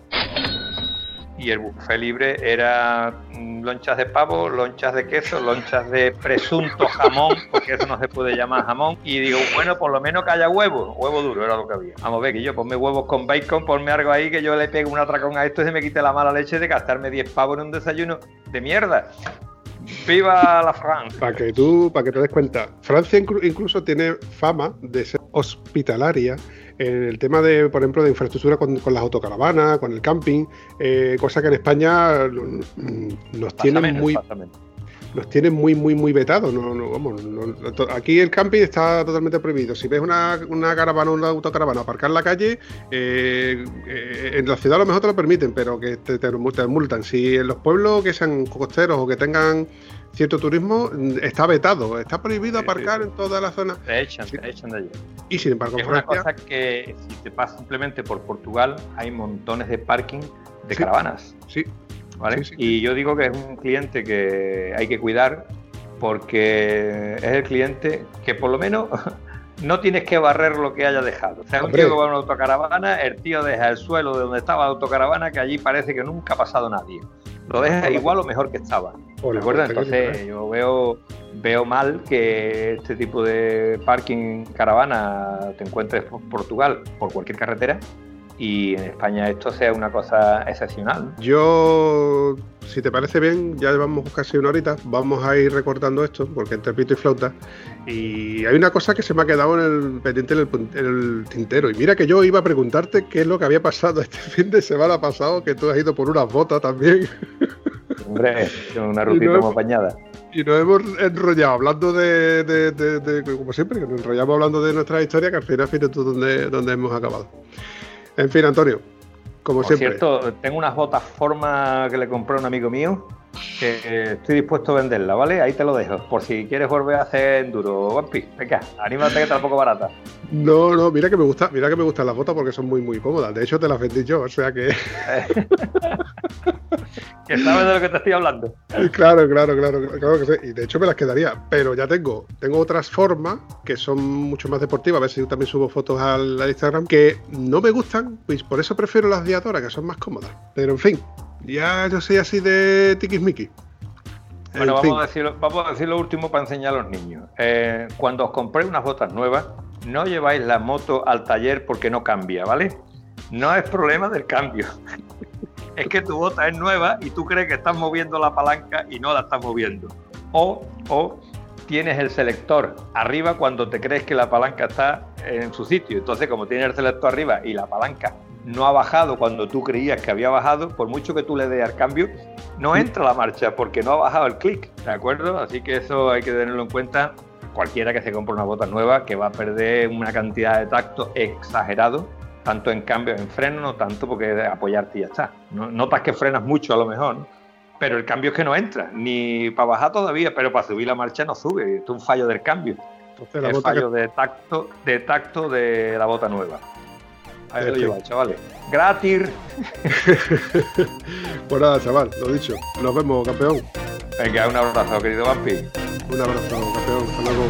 Y el buffet libre era mm, lonchas de pavo, lonchas de queso, lonchas de presunto jamón, porque eso no se puede llamar jamón. Y digo, bueno, por lo menos que haya huevo. Huevo duro era lo que había. Vamos a ver, que yo ponme huevos con bacon, ponme algo ahí, que yo le pego un atracón a esto y se me quite la mala leche de gastarme 10 pavos en un desayuno de mierda. ¡Viva la France! Para que tú, para que te des cuenta, Francia inclu- incluso tiene fama de ser hospitalaria en el tema de, por ejemplo, de infraestructura con, con las autocaravanas, con el camping, eh, cosa que en España mm, nos tienen muy, nos tienen muy, muy, muy vetados. No, no, vamos, no- aquí el camping está totalmente prohibido. Si ves una, una caravana o una autocaravana aparcar en la calle, eh, eh, en la ciudad a lo mejor te lo permiten, pero que te, te, te multan. Si en los pueblos que sean costeros o que tengan cierto turismo, mm, está vetado, está prohibido Sí, sí, aparcar sí. en toda la zona. Te echan, te echan de allí. Y sin embargo, Es una Francia, cosa que si te pasas simplemente por Portugal, hay montones de parking de caravanas. sí, ¿vale? Y yo digo que es un cliente que hay que cuidar porque es el cliente que por lo menos (laughs) no tienes que barrer lo que haya dejado. O sea, un Hombre. tío que va a una autocaravana, el tío deja el suelo de donde estaba la autocaravana, que allí parece que nunca ha pasado nadie. Lo deja igual o mejor que estaba. ¿De acuerdo? Entonces yo veo, veo mal que este tipo de parking caravana te encuentres por Portugal por cualquier carretera y en España esto sea una cosa excepcional. Yo, si te parece bien, ya llevamos casi una horita, vamos a ir recortando esto, porque entre pito y flauta. Y hay una cosa que se me ha quedado en el pendiente en el, en el tintero. Y mira que yo iba a preguntarte qué es lo que había pasado (laughs) este fin de semana pasado, que tú has ido por unas botas también. Hombre, (laughs) una rutita no- muy apañada. Y nos hemos enrollado hablando de, de- de- de- como siempre, que nos enrollamos hablando de nuestra historia, que al final fíjate tú dónde, dónde hemos acabado. En fin, Antonio, como Por siempre. cierto, tengo unas botas forma que le compré a un amigo mío que estoy dispuesto a venderla, ¿vale? Ahí te lo dejo, por si quieres volver a hacer enduro. Vampi, venga, anímate que tampoco barata. No, no, mira que me gusta, mira que me gustan las botas porque son muy muy cómodas. De hecho te las vendí yo, o sea que (laughs) Que sabes de lo que te estoy hablando. claro, claro, claro, claro que sí. Y de hecho me las quedaría, pero ya tengo, tengo otras formas que son mucho más deportivas. A ver si yo también subo fotos al, al Instagram que no me gustan, pues por eso prefiero las de Adora, que son más cómodas. Pero en fin, ya yo soy así de tiquismiqui. Bueno, vamos a, decir, vamos a decir lo último para enseñar a los niños. Eh, cuando os compréis unas botas nuevas, no lleváis la moto al taller porque no cambia, ¿vale? No es problema del cambio. (laughs) es que tu bota es nueva y tú crees que estás moviendo la palanca y no la estás moviendo. O, o tienes el selector arriba cuando te crees que la palanca está en su sitio. Entonces, como tienes el selector arriba y la palanca no ha bajado cuando tú creías que había bajado, por mucho que tú le des al cambio, no entra la marcha porque no ha bajado el clic, ¿de acuerdo? Así que eso hay que tenerlo en cuenta. Cualquiera que se compre una bota nueva que va a perder una cantidad de tacto exagerado, tanto en cambio, en freno, no tanto porque apoyarte y ya está. No- Notas que frenas mucho a lo mejor, ¿no? pero el cambio es que no entra, ni para bajar todavía, pero para subir la marcha no sube. Esto es un fallo del cambio. Entonces, la Es bota que- fallo de tacto, de tacto de la bota nueva. Ahí lo lleváis, chavales. Gratis. (laughs) Pues nada, chaval, lo dicho. Nos vemos, campeón. Venga, un abrazo, querido Vampi. Un abrazo, campeón. Hasta luego.